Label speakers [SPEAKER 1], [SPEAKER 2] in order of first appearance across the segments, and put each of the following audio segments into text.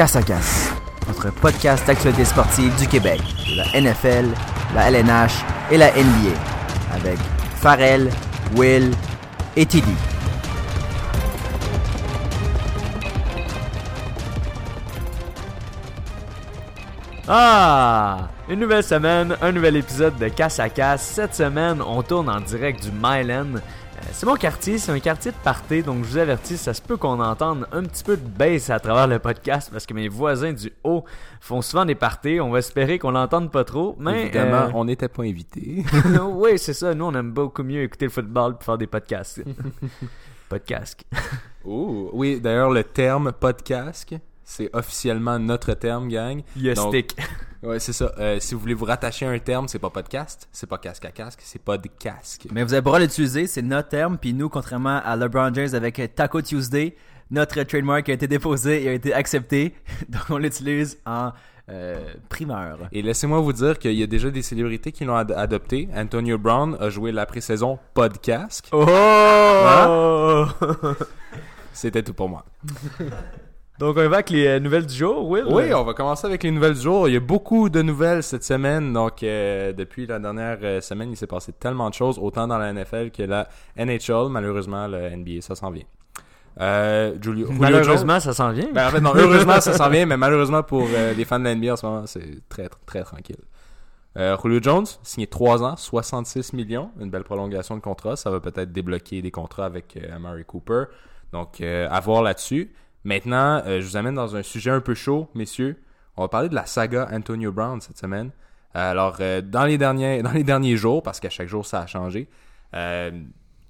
[SPEAKER 1] Casse à Casse, notre podcast d'actualité sportive du Québec, de la NFL, la LNH et la NBA, avec Farrell, Will et Tilly.
[SPEAKER 2] Ah! Une nouvelle semaine, un nouvel épisode de Casse à Casse. Cette semaine, on tourne en direct du Myland. Euh, C'est mon quartier, c'est un quartier de party, donc je vous avertis, ça se peut qu'on entende un petit peu de bass à travers le podcast parce que mes voisins du haut font souvent des parties. On va espérer qu'on l'entende pas trop, mais
[SPEAKER 3] Évidemment,
[SPEAKER 2] euh,
[SPEAKER 3] on n'était pas invités.
[SPEAKER 2] oui, c'est ça. Nous, on aime beaucoup mieux écouter le football et faire des podcasts. Podcast.
[SPEAKER 3] Ouh, oui, d'ailleurs, le terme podcast, c'est officiellement notre terme, gang.
[SPEAKER 2] Yes,
[SPEAKER 3] Donc,
[SPEAKER 2] stick.
[SPEAKER 3] Ouais, c'est ça. Euh, si vous voulez vous rattacher à un terme, c'est pas podcast, c'est pas casque à casque, c'est pas de casque.
[SPEAKER 1] Mais vous avez le droit d'utiliser, c'est notre terme, puis nous, contrairement à LeBron James avec Taco Tuesday, notre trademark a été déposé et a été accepté, donc on l'utilise en euh, primeur.
[SPEAKER 3] Et laissez-moi vous dire qu'il y a déjà des célébrités qui l'ont ad- adopté. Antonio Brown a joué la pré-saison podcast.
[SPEAKER 2] Oh!
[SPEAKER 3] C'était tout pour moi.
[SPEAKER 2] Donc, on va avec les euh, nouvelles du jour, Will?
[SPEAKER 3] Oui, on va commencer avec les nouvelles du jour. Il y a beaucoup de nouvelles cette semaine. Donc, euh, depuis la dernière euh, semaine, il s'est passé tellement de choses, autant dans la NFL que la NHL. Malheureusement, le NBA, ça s'en vient. Euh, Julio, Julio
[SPEAKER 2] Malheureusement, ça s'en vient.
[SPEAKER 3] Ben, en fait, non, heureusement, ça s'en vient, mais malheureusement pour euh, les fans de la NBA en ce moment, c'est très, très, très tranquille. Euh, Julio Jones, signé 3 ans, 66 millions, une belle prolongation de contrat. Ça va peut-être débloquer des contrats avec euh, Amari Cooper. Donc, euh, à voir là-dessus. Maintenant, euh, je vous amène dans un sujet un peu chaud, messieurs. On va parler de la saga Antonio Brown cette semaine. Euh, alors, euh, dans, les derniers, dans les derniers jours, parce qu'à chaque jour ça a changé, euh,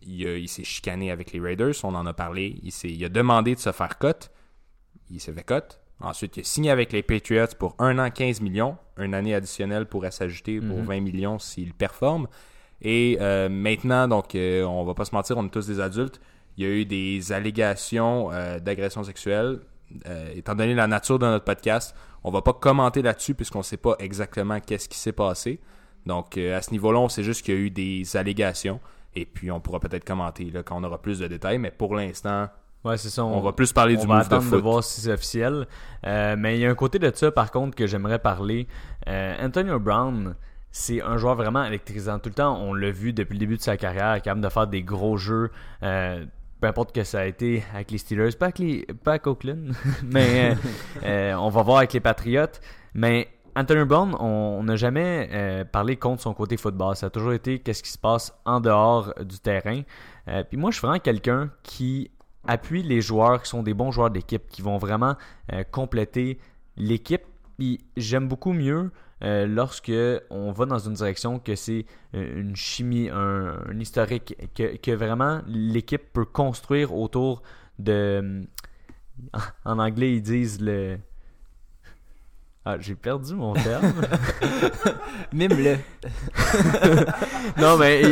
[SPEAKER 3] il, s'est chicané avec les Raiders, on en a parlé. Il, il a demandé de se faire cut. Il s'est fait cut. Ensuite, il a signé avec les Patriots pour un an 15 millions. Une année additionnelle pourrait s'ajouter pour 20 millions s'il performe. Et euh, maintenant, donc, on va pas se mentir, on est tous des adultes. Il y a eu des allégations euh, d'agression sexuelle. Euh, étant donné la nature de notre podcast, on va pas commenter là-dessus puisqu'on sait pas exactement qu'est-ce qui s'est passé. Donc, euh, à ce niveau-là, on sait juste qu'il y a eu des allégations. Et puis, on pourra peut-être commenter là, quand on aura plus de détails. Mais pour l'instant,
[SPEAKER 2] Ouais, c'est ça.
[SPEAKER 3] on, va plus parler
[SPEAKER 2] on
[SPEAKER 3] du
[SPEAKER 2] va
[SPEAKER 3] de
[SPEAKER 2] attendre de,
[SPEAKER 3] foot.
[SPEAKER 2] voir si c'est officiel. Euh, mais il y a un côté de ça, par contre, que j'aimerais parler. Euh, Antonio Brown, c'est un joueur vraiment électrisant. Tout le temps, on l'a vu depuis le début de sa carrière, capable de faire des gros jeux. euh, peu importe que ça a été avec les Steelers, pas avec, les, pas avec Oakland, mais euh, euh, on va voir avec les Patriots. Mais Antonio Brown, on n'a jamais euh, parlé contre son côté football. Ça a toujours été qu'est-ce qui se passe en dehors du terrain. Euh, puis moi, je suis vraiment quelqu'un qui appuie les joueurs qui sont des bons joueurs d'équipe, qui vont vraiment compléter l'équipe. Puis j'aime beaucoup mieux euh, lorsque on va dans une direction que c'est euh, une chimie, un, un historique, que, que vraiment l'équipe peut construire autour de. En anglais, ils disent le. Ah, j'ai perdu mon terme.
[SPEAKER 1] Mime-le.
[SPEAKER 2] non, mais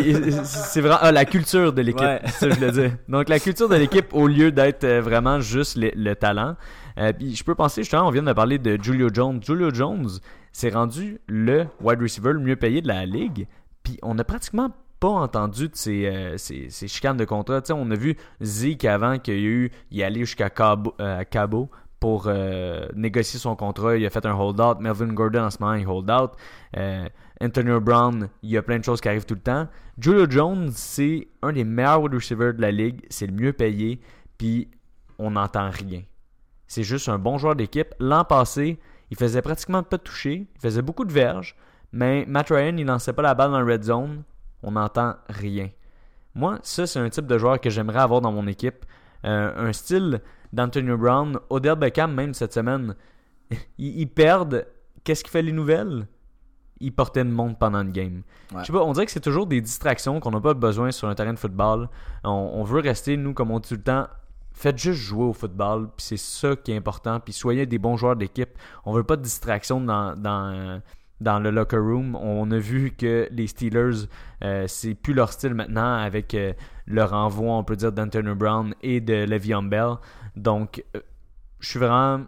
[SPEAKER 2] c'est vraiment ah, la culture de l'équipe.
[SPEAKER 1] Ouais.
[SPEAKER 2] Ça je voulais dire. Donc, la culture de l'équipe au lieu d'être euh, vraiment juste le, le talent. Euh, puis je peux penser, justement, on vient de parler de Julio Jones. Julio Jones s'est rendu le wide receiver le mieux payé de la ligue. Puis on n'a pratiquement pas entendu de ces, euh, ces, ces chicanes de contrat. On a vu Zeke avant qu'il y a eu, il allé jusqu'à Cabo, euh, pour euh, négocier son contrat. Il a fait un hold-out. Melvin Gordon, en ce moment, il hold-out. Antonio Brown, il y a plein de choses qui arrivent tout le temps. Julio Jones, c'est un des meilleurs wide receivers de la ligue. C'est le mieux payé. Puis on n'entend rien. C'est juste un bon joueur d'équipe. L'an passé, il faisait pratiquement pas de toucher. Il faisait beaucoup de verges. Mais Matt Ryan, il lançait pas la balle dans le red zone. On n'entend rien. Moi, ça, c'est un type de joueur que j'aimerais avoir dans mon équipe. Euh, un style d'Antonio Brown. Odell Beckham, même cette semaine, ils, ils perdent. Qu'est-ce qui fait les nouvelles? Ils portaient une montre pendant une game.
[SPEAKER 1] Ouais.
[SPEAKER 2] Je sais pas, on dirait que c'est toujours des distractions qu'on n'a pas besoin sur un terrain de football. On, on veut rester, nous, comme on dit tout le temps, faites juste jouer au football, puis c'est ça qui est important, puis soyez des bons joueurs d'équipe. On veut pas de distraction dans, le locker room. On a vu que les Steelers, euh, c'est plus leur style maintenant avec euh, le renvoi, on peut dire, d'Antonio Brown et de Le'Veon Bell. Donc, euh, je suis vraiment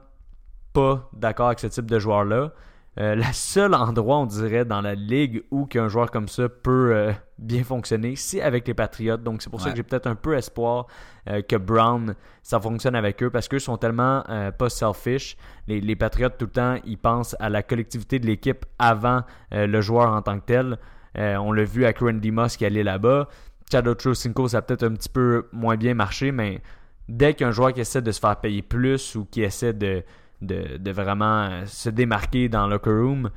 [SPEAKER 2] pas d'accord avec ce type de joueur-là. Euh, la seule endroit, on dirait, dans la ligue où qu'un joueur comme ça peut euh, bien fonctionner, c'est avec les Patriots. Donc, c'est pour ça que j'ai peut-être un peu espoir euh, que Brown, ça fonctionne avec eux parce qu'eux sont tellement euh, pas selfish. Les, les Patriots, tout le temps, ils pensent à la collectivité de l'équipe avant le joueur en tant que tel. On l'a vu avec Randy Moss qui allait là-bas. Chad Ochocinco, ça a peut-être un petit peu moins bien marché, mais dès qu'un joueur qui essaie de se faire payer plus ou qui essaie de, de, vraiment euh, se démarquer dans le locker room,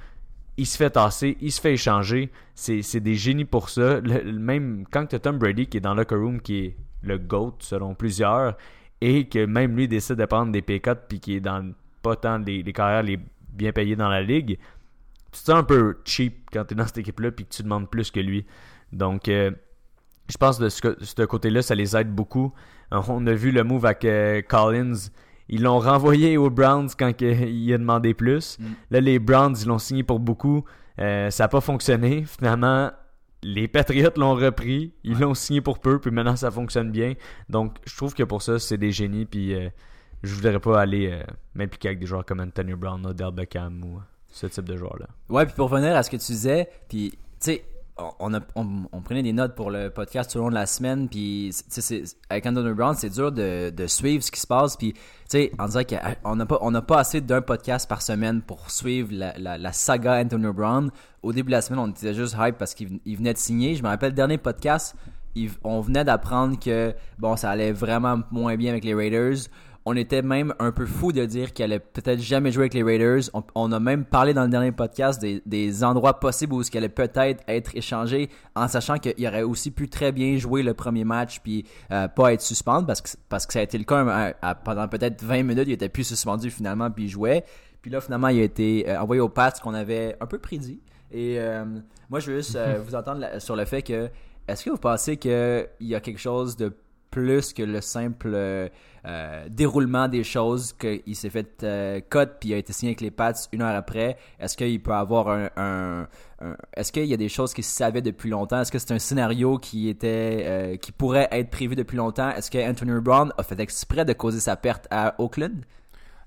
[SPEAKER 2] il se fait tasser, il se fait échanger. C'est des génies pour ça. Même quand tu as Tom Brady qui est dans le locker room, qui est le GOAT selon plusieurs, et que même lui décide de prendre des cuts puis qui est dans pas tant les, les carrières les bien payées dans la ligue, tu te sens un peu cheap quand tu es dans cette équipe-là puis que tu demandes plus que lui. Donc, euh, je pense de ce, co- de ce côté-là, ça les aide beaucoup. On a vu le move avec euh, Collins. Ils l'ont renvoyé aux Browns quand il a demandé plus.
[SPEAKER 1] Mm.
[SPEAKER 2] Là, les Browns, ils l'ont signé pour beaucoup. Euh, ça n'a pas fonctionné. Finalement, les Patriots l'ont repris. Ils l'ont signé pour peu. Puis maintenant, ça fonctionne bien. Donc, je trouve que pour ça, c'est des génies. Puis, euh, je voudrais pas aller euh, m'impliquer avec des joueurs comme Antonio Brown, Odell Beckham ou ce type de joueurs-là.
[SPEAKER 1] Ouais, puis pour revenir à ce que tu disais, puis tu sais, on, on, prenait des notes pour le podcast tout au long de la semaine, puis avec Antonio Brown, c'est dur de, de suivre ce qui se passe, puis on dirait qu'on n'a pas, pas assez d'un podcast par semaine pour suivre la, la, saga Antonio Brown. Au début de la semaine, on était juste hype parce qu'il il venait de signer. Je me rappelle, le dernier podcast, on venait d'apprendre que bon, ça allait vraiment moins bien avec les Raiders. On était même un peu fou de dire qu'il allait peut-être jamais jouer avec les Raiders. On, on a même parlé dans le dernier podcast des, des endroits possibles où il allait peut-être être échangé, en sachant qu'il aurait aussi pu très bien jouer le premier match puis euh, pas être suspendu parce que parce que ça a été le cas à- pendant peut-être 20 minutes, il était plus suspendu finalement puis il jouait. Puis là finalement il a été euh, envoyé au Pats qu'on avait un peu prédit. Et euh, moi je veux juste euh, vous entendre sur le fait que est-ce que vous pensez qu'il y a quelque chose de plus que le simple euh, déroulement des choses, qu'il s'est fait euh, puis a été signé avec les Pats une heure après. Est-ce qu'il peut avoir un, est-ce qu'il y a des choses qu'il savait depuis longtemps? Est-ce que c'est un scénario qui était euh, qui pourrait être prévu depuis longtemps? Est-ce que Anthony Brown a fait exprès de causer sa perte à Oakland?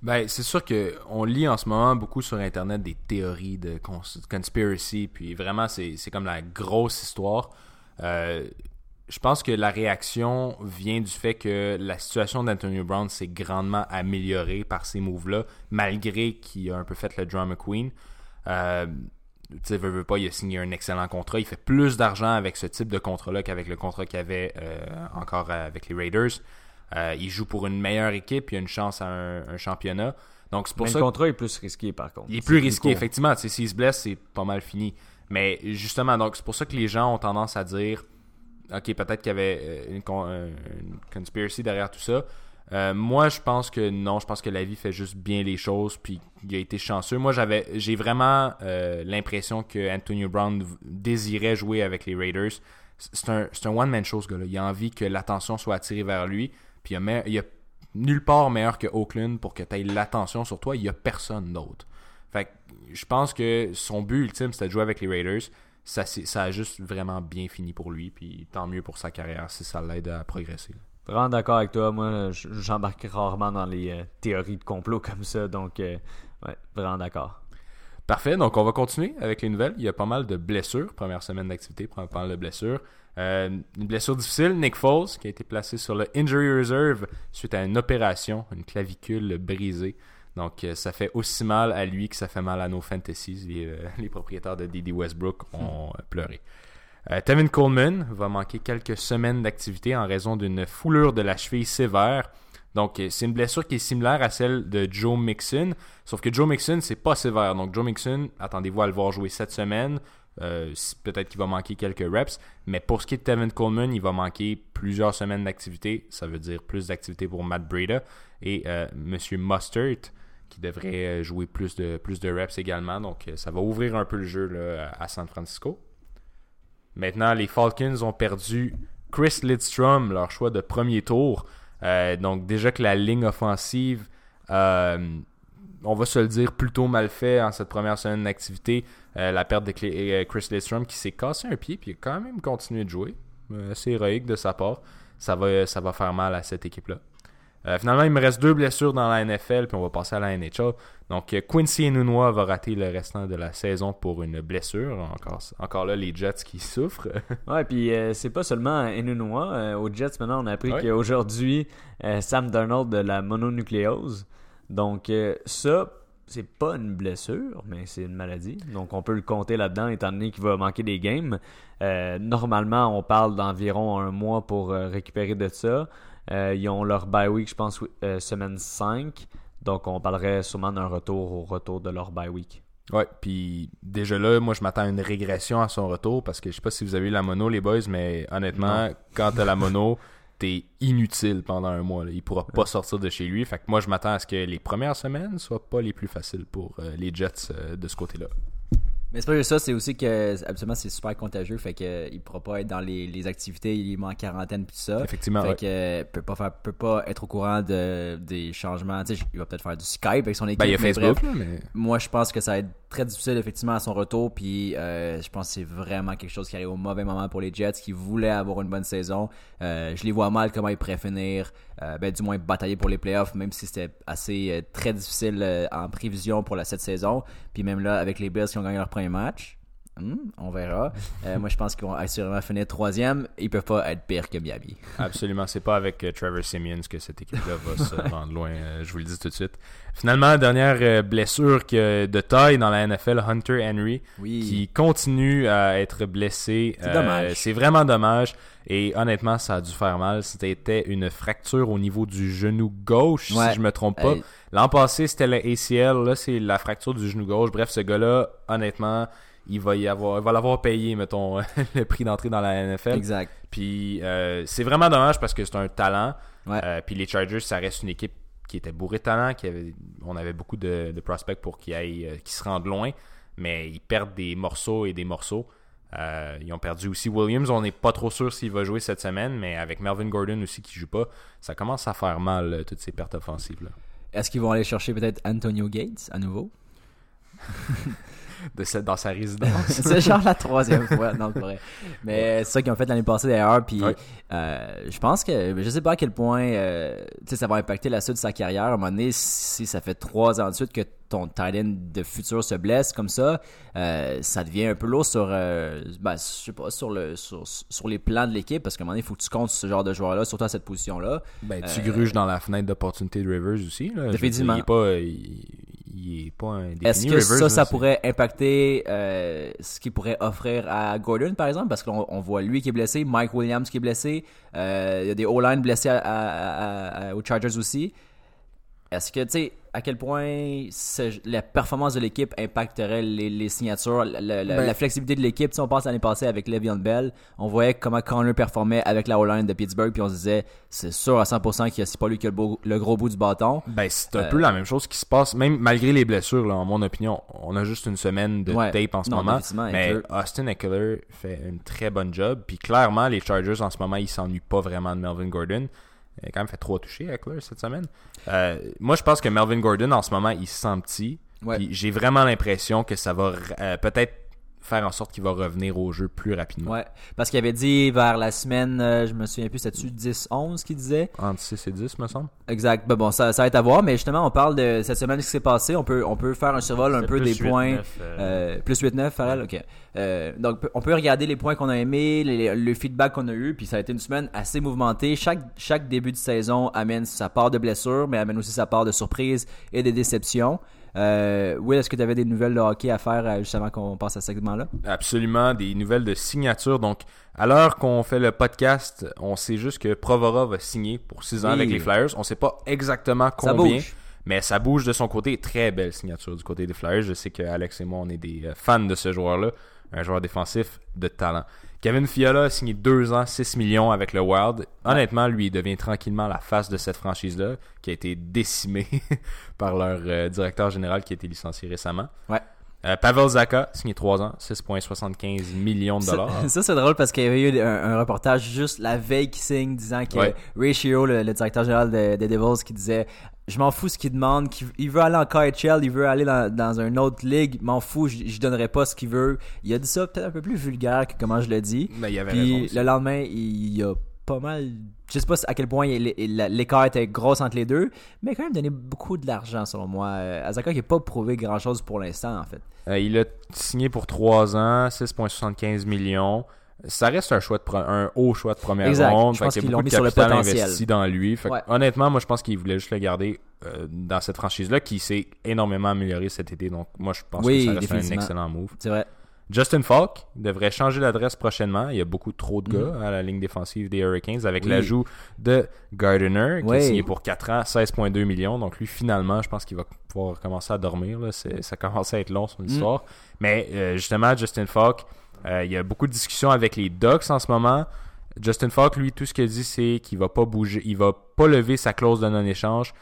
[SPEAKER 3] Ben, c'est sûr que on lit en ce moment beaucoup sur Internet des théories de cons- conspiracy, puis vraiment, c'est comme la grosse histoire. Euh, je pense que la réaction vient du fait que la situation d'Antonio Brown s'est grandement améliorée par ces moves-là, malgré qu'il a un peu fait le drama queen. Euh, tu sais, veut, veut pas, il a signé un excellent contrat. Il fait plus d'argent avec ce type de contrat-là qu'avec le contrat qu'il avait euh, encore avec les Raiders. Euh, il joue pour une meilleure équipe, il a une chance à un, un championnat. Donc c'est pour
[SPEAKER 2] Mais
[SPEAKER 3] ça
[SPEAKER 2] le
[SPEAKER 3] que-
[SPEAKER 2] contrat est plus risqué, par contre.
[SPEAKER 3] il est
[SPEAKER 2] C'est
[SPEAKER 3] plus risqué, effectivement. S'il se blesse, c'est pas mal fini. Mais justement, donc c'est pour ça que les gens ont tendance à dire Ok, peut-être qu'il y avait euh, une, con- une conspiracy derrière tout ça. Euh, moi, je pense que non. Je pense que la vie fait juste bien les choses, puis il a été chanceux. Moi, j'avais, j'ai vraiment euh, l'impression que Antonio Brown désirait jouer avec les Raiders. C'est un, un one-man show, ce gars-là. Il a envie que l'attention soit attirée vers lui. Puis il a, il a nulle part meilleur que Oakland pour que tu aies l'attention sur toi. Il y a personne d'autre. Fait que je pense que son but ultime, c'était de jouer avec les Raiders. Ça, ça a juste vraiment bien fini pour lui. Puis tant mieux pour sa carrière si ça l'aide à progresser.
[SPEAKER 2] Vraiment d'accord avec toi. Moi, j'embarque rarement dans les euh, théories de complot comme ça. Donc, euh, ouais, vraiment d'accord.
[SPEAKER 3] Parfait, donc on va continuer avec les nouvelles. Il y a pas mal de blessures. Première semaine d'activité, pas mal de blessures. Euh, une blessure difficile, Nick Foles, qui a été placé sur le Injury Reserve suite à une opération, une clavicule brisée. Donc euh, ça fait aussi mal à lui que ça fait mal à nos fantasies. Les, euh, les propriétaires de D.D. Westbrook ont euh, pleuré. Euh, Tevin Coleman va manquer quelques semaines d'activité en raison d'une foulure de la cheville sévère. Donc, c'est une blessure qui est similaire à celle de Joe Mixon, sauf que Joe Mixon, c'est pas sévère. Donc, Joe Mixon, attendez-vous à le voir jouer cette semaine. Euh, Peut-être qu'il va manquer quelques reps, mais pour ce qui est de Tevin Coleman, il va manquer plusieurs semaines d'activité. Ça veut dire plus d'activité pour Matt Breda et euh, Monsieur Mustard, qui devrait euh, jouer plus de, plus de reps également. Donc, euh, ça va ouvrir un peu le jeu là, à San Francisco. Maintenant, les Falcons ont perdu Chris Lidstrom, leur choix de premier tour. Euh, donc déjà que la ligne offensive, on va se le dire, plutôt mal fait en cette première semaine d'activité. La perte de Chris Lidstrom qui s'est cassé un pied puis il a quand même continué de jouer. C'est héroïque de sa part. Ça va, ça va faire mal à cette équipe-là. Euh, finalement, il me reste deux blessures dans la NFL, puis on va passer à la NHL. Donc, euh, Quincy Enunwa va rater le restant de la saison pour une blessure. Encore, encore là, les Jets qui souffrent.
[SPEAKER 2] Ouais, puis euh, c'est pas seulement Enunwa. Euh, aux Jets, maintenant, on a appris
[SPEAKER 3] Ouais.
[SPEAKER 2] qu'aujourd'hui, Sam Darnold de la mononucléose. Donc, ça, c'est pas une blessure, mais c'est une maladie. Donc, on peut le compter là-dedans, étant donné qu'il va manquer des games. Euh, normalement, on parle d'environ un mois pour récupérer de ça. Euh, ils ont leur bye week, je pense, euh, semaine 5. Donc, on parlerait sûrement d'un retour au retour de leur bye week.
[SPEAKER 3] Ouais, puis déjà là, moi je m'attends à une régression à son retour parce que je sais pas si vous avez eu la mono les boys, mais honnêtement, quand t'as la mono, t'es inutile pendant un mois. là. Il pourra pas sortir de chez lui. Fait que moi je m'attends à ce que les premières semaines soient pas les plus faciles pour euh, les Jets euh, de ce côté-là.
[SPEAKER 1] Mais c'est pas juste ça, c'est aussi que absolument c'est super contagieux, fait que il pourra pas être dans les, les activités, il est en quarantaine puis tout ça.
[SPEAKER 3] Effectivement,
[SPEAKER 1] fait
[SPEAKER 3] ouais.
[SPEAKER 1] que peut pas faire peut pas être au courant de des changements, tu sais, il va peut-être faire du Skype avec son équipe.
[SPEAKER 3] Ben, il y a
[SPEAKER 1] mais
[SPEAKER 3] Facebook,
[SPEAKER 1] bref,
[SPEAKER 3] là, mais
[SPEAKER 1] moi je pense que ça être très difficile effectivement à son retour puis euh, je pense que c'est vraiment quelque chose qui arrive au mauvais moment pour les Jets qui voulaient avoir une bonne saison. Euh, je les vois mal comment ils pourraient finir euh, ben du moins batailler pour les playoffs même si c'était assez très difficile en prévision pour la cette saison. Puis même là avec les Bills qui ont gagné leur premier match, hmm, on verra. Euh, moi je pense qu'ils vont assurément finir troisième. Ils peuvent pas être pires que Miami.
[SPEAKER 3] absolument, c'est pas avec euh, Trevor Simeons que cette équipe-là va se rendre loin. euh, je vous le dis tout de suite. Finalement, dernière blessure que, de taille dans la NFL, Hunter Henry.
[SPEAKER 1] Oui.
[SPEAKER 3] qui continue à être blessé.
[SPEAKER 1] C'est dommage.
[SPEAKER 3] C'est vraiment dommage. Et honnêtement, ça a dû faire mal. C'était une fracture au niveau du genou gauche,
[SPEAKER 1] Ouais.
[SPEAKER 3] si je me trompe pas. L'an passé, c'était le ACL. Là, c'est la fracture du genou gauche. Bref, ce gars-là, honnêtement, il va y avoir, il va l'avoir payé, mettons, le prix d'entrée dans la NFL.
[SPEAKER 1] Exact.
[SPEAKER 3] Puis euh, c'est vraiment dommage parce que c'est un talent.
[SPEAKER 1] Ouais.
[SPEAKER 3] Euh, puis les Chargers, ça reste une équipe qui était bourrée de talent, qui avait, on avait beaucoup de, de prospects pour qu'ils aillent, euh, qu'ils se rendent loin, mais ils perdent des morceaux et des morceaux. Euh, ils ont perdu aussi Williams. On n'est pas trop sûr s'il va jouer cette semaine, mais avec Melvin Gordon aussi qui joue pas, ça commence à faire mal toutes ces pertes offensives là.
[SPEAKER 1] Est-ce qu'ils vont aller chercher peut-être Antonio Gates à nouveau?
[SPEAKER 3] De cette, dans sa résidence.
[SPEAKER 1] c'est genre la troisième fois, non, pas vrai. Mais c'est ça qu'ils ont fait l'année passée d'ailleurs. Puis euh, je pense que je sais pas à quel point euh, ça va impacter la suite de sa carrière. À un moment donné, si ça fait trois ans de suite que ton tight end de futur se blesse comme ça, euh, ça devient un peu lourd sur, euh, ben, je sais pas, sur le sur, sur les plans de l'équipe parce qu'à un moment donné, il faut que tu comptes ce genre de joueur-là, surtout à cette position-là.
[SPEAKER 3] Ben, tu
[SPEAKER 1] Euh,
[SPEAKER 3] gruges dans la fenêtre d'opportunité de Rivers aussi. Là.
[SPEAKER 1] Définitivement.
[SPEAKER 3] dire, Il est pas, il, il est pas
[SPEAKER 1] Est-ce que
[SPEAKER 3] Rivers,
[SPEAKER 1] ça,
[SPEAKER 3] là,
[SPEAKER 1] ça
[SPEAKER 3] c'est-
[SPEAKER 1] pourrait impacter euh, ce qu'il pourrait offrir à Gordon, par exemple? Parce qu'on on voit lui qui est blessé, Mike Williams qui est blessé, euh, il y a des O-line blessés à- à- à- à- aux Chargers aussi. Est-ce que, tu sais, à quel point la performance de l'équipe impacterait les, les signatures, la, la- la-
[SPEAKER 3] Ben-
[SPEAKER 1] la flexibilité de l'équipe? Sais, on passe l'année passée avec Le'Veon Bell, on voyait comment Connor performait avec la O-line de Pittsburgh, puis on se disait, c'est sûr à 100% que c'est pas lui qui a le, beau- le gros bout du bâton.
[SPEAKER 3] Ben, c'est un
[SPEAKER 1] Euh,
[SPEAKER 3] peu la même chose qui se passe, même malgré les blessures, là, en mon opinion. On a juste une semaine de
[SPEAKER 1] Ouais.
[SPEAKER 3] tape en ce
[SPEAKER 1] Non,
[SPEAKER 3] moment. Mais
[SPEAKER 1] Eckler-
[SPEAKER 3] Austin Eckler fait une très bonne job. Puis clairement, les Chargers en ce moment, ils s'ennuient pas vraiment de Melvin Gordon. Il a quand même fait trois touchés, Eckler, cette semaine. Euh, moi, je pense que Melvin Gordon, en ce moment, il se sent petit.
[SPEAKER 1] Ouais.
[SPEAKER 3] J'ai vraiment l'impression que ça va euh, peut-être faire en sorte qu'il va revenir au jeu plus rapidement.
[SPEAKER 1] Ouais, parce qu'il avait dit vers la semaine, euh, je me souviens plus, c'était-tu 10-11 qu'il disait?
[SPEAKER 3] Entre 6 et 10, me semble.
[SPEAKER 1] Exact. Ben bon, ça, ça va être à voir, mais justement, on parle de cette semaine, ce qui s'est passé. On peut, on peut faire un survol un peu des
[SPEAKER 2] 8,
[SPEAKER 1] points.
[SPEAKER 2] 9, euh,
[SPEAKER 1] Euh, plus 8-9, Farrell, ok. Euh, donc, on peut regarder les points qu'on a aimés, les- le feedback qu'on a eu, puis ça a été une semaine assez mouvementée. Chaque, chaque début de saison amène sa part de blessures, mais amène aussi sa part de surprises et de déceptions. Euh, Will, est-ce que tu avais des nouvelles de hockey à faire euh, juste avant qu'on passe à ce segment-là?
[SPEAKER 3] Absolument, des nouvelles de signature. Donc, à l'heure qu'on fait le podcast, on sait juste que Provora va signer pour 6 ans
[SPEAKER 1] Oui.
[SPEAKER 3] avec les Flyers. On sait pas exactement
[SPEAKER 1] Ça
[SPEAKER 3] combien,
[SPEAKER 1] bouge.
[SPEAKER 3] mais ça bouge de son côté. Très belle signature du côté des Flyers. Je sais que Alex et moi, on est des euh, fans de ce joueur-là. Un joueur défensif de talent. Kevin Fiala a signé 2 ans, 6 millions avec le Wild. Honnêtement, lui, devient tranquillement la face de cette franchise-là, qui a été décimée par leur euh, directeur général qui a été licencié récemment.
[SPEAKER 1] Ouais.
[SPEAKER 3] Euh, Pavel Zaka, signé 3 ans, 6,75 millions de dollars.
[SPEAKER 1] ça, c'est drôle parce qu'il y avait eu un, un reportage juste la veille qui signe disant que
[SPEAKER 3] Ouais.
[SPEAKER 1] Ray Shiro, le, le directeur général des Devils, qui disait Je m'en fous ce qu'il demande, il veut aller en KHL, il veut aller dans, dans une autre ligue, m'en fous, je, je donnerai pas ce qu'il veut. Il a dit ça peut-être un peu plus vulgaire que comment je le dis.
[SPEAKER 3] Mais il y avait
[SPEAKER 1] Puis
[SPEAKER 3] raison
[SPEAKER 1] le lendemain, il a pas mal. Je sais pas à quel point l'écart était gros entre les deux, mais quand même donné beaucoup de l'argent selon moi. Euh, Azaka qui n'a pas prouvé grand chose pour l'instant en fait.
[SPEAKER 3] Euh, il a signé pour 3 ans, 6,75 millions. Ça reste un choix de un haut choix de première
[SPEAKER 1] Exact.
[SPEAKER 3] ronde.
[SPEAKER 1] Je
[SPEAKER 3] Fait
[SPEAKER 1] pense
[SPEAKER 3] qu'il y a beaucoup
[SPEAKER 1] mis
[SPEAKER 3] de
[SPEAKER 1] sur le
[SPEAKER 3] capital investi dans lui. Fait que,
[SPEAKER 1] Ouais.
[SPEAKER 3] honnêtement, moi, je pense qu'il voulait juste le garder euh, dans cette franchise-là qui s'est énormément améliorée cet été. Donc, moi, je pense
[SPEAKER 1] Oui,
[SPEAKER 3] que ça reste un excellent move.
[SPEAKER 1] C'est vrai.
[SPEAKER 3] Justin Falk devrait changer d'adresse prochainement. Il y a beaucoup trop de gars à la ligne défensive des Hurricanes avec.
[SPEAKER 1] Oui.
[SPEAKER 3] l'ajout de Gardiner qui
[SPEAKER 1] Oui.
[SPEAKER 3] est signé pour 4 ans, 16,2 millions. Donc lui, finalement, je pense qu'il va pouvoir commencer à dormir. Là. Ça commence à être long son histoire. Mais euh, justement, Justin Falk, euh, il y a beaucoup de discussions avec les Ducks en ce moment. Justin Falk, lui, tout ce qu'il dit, c'est qu'il va pas bouger, il va pas lever sa clause de non-échange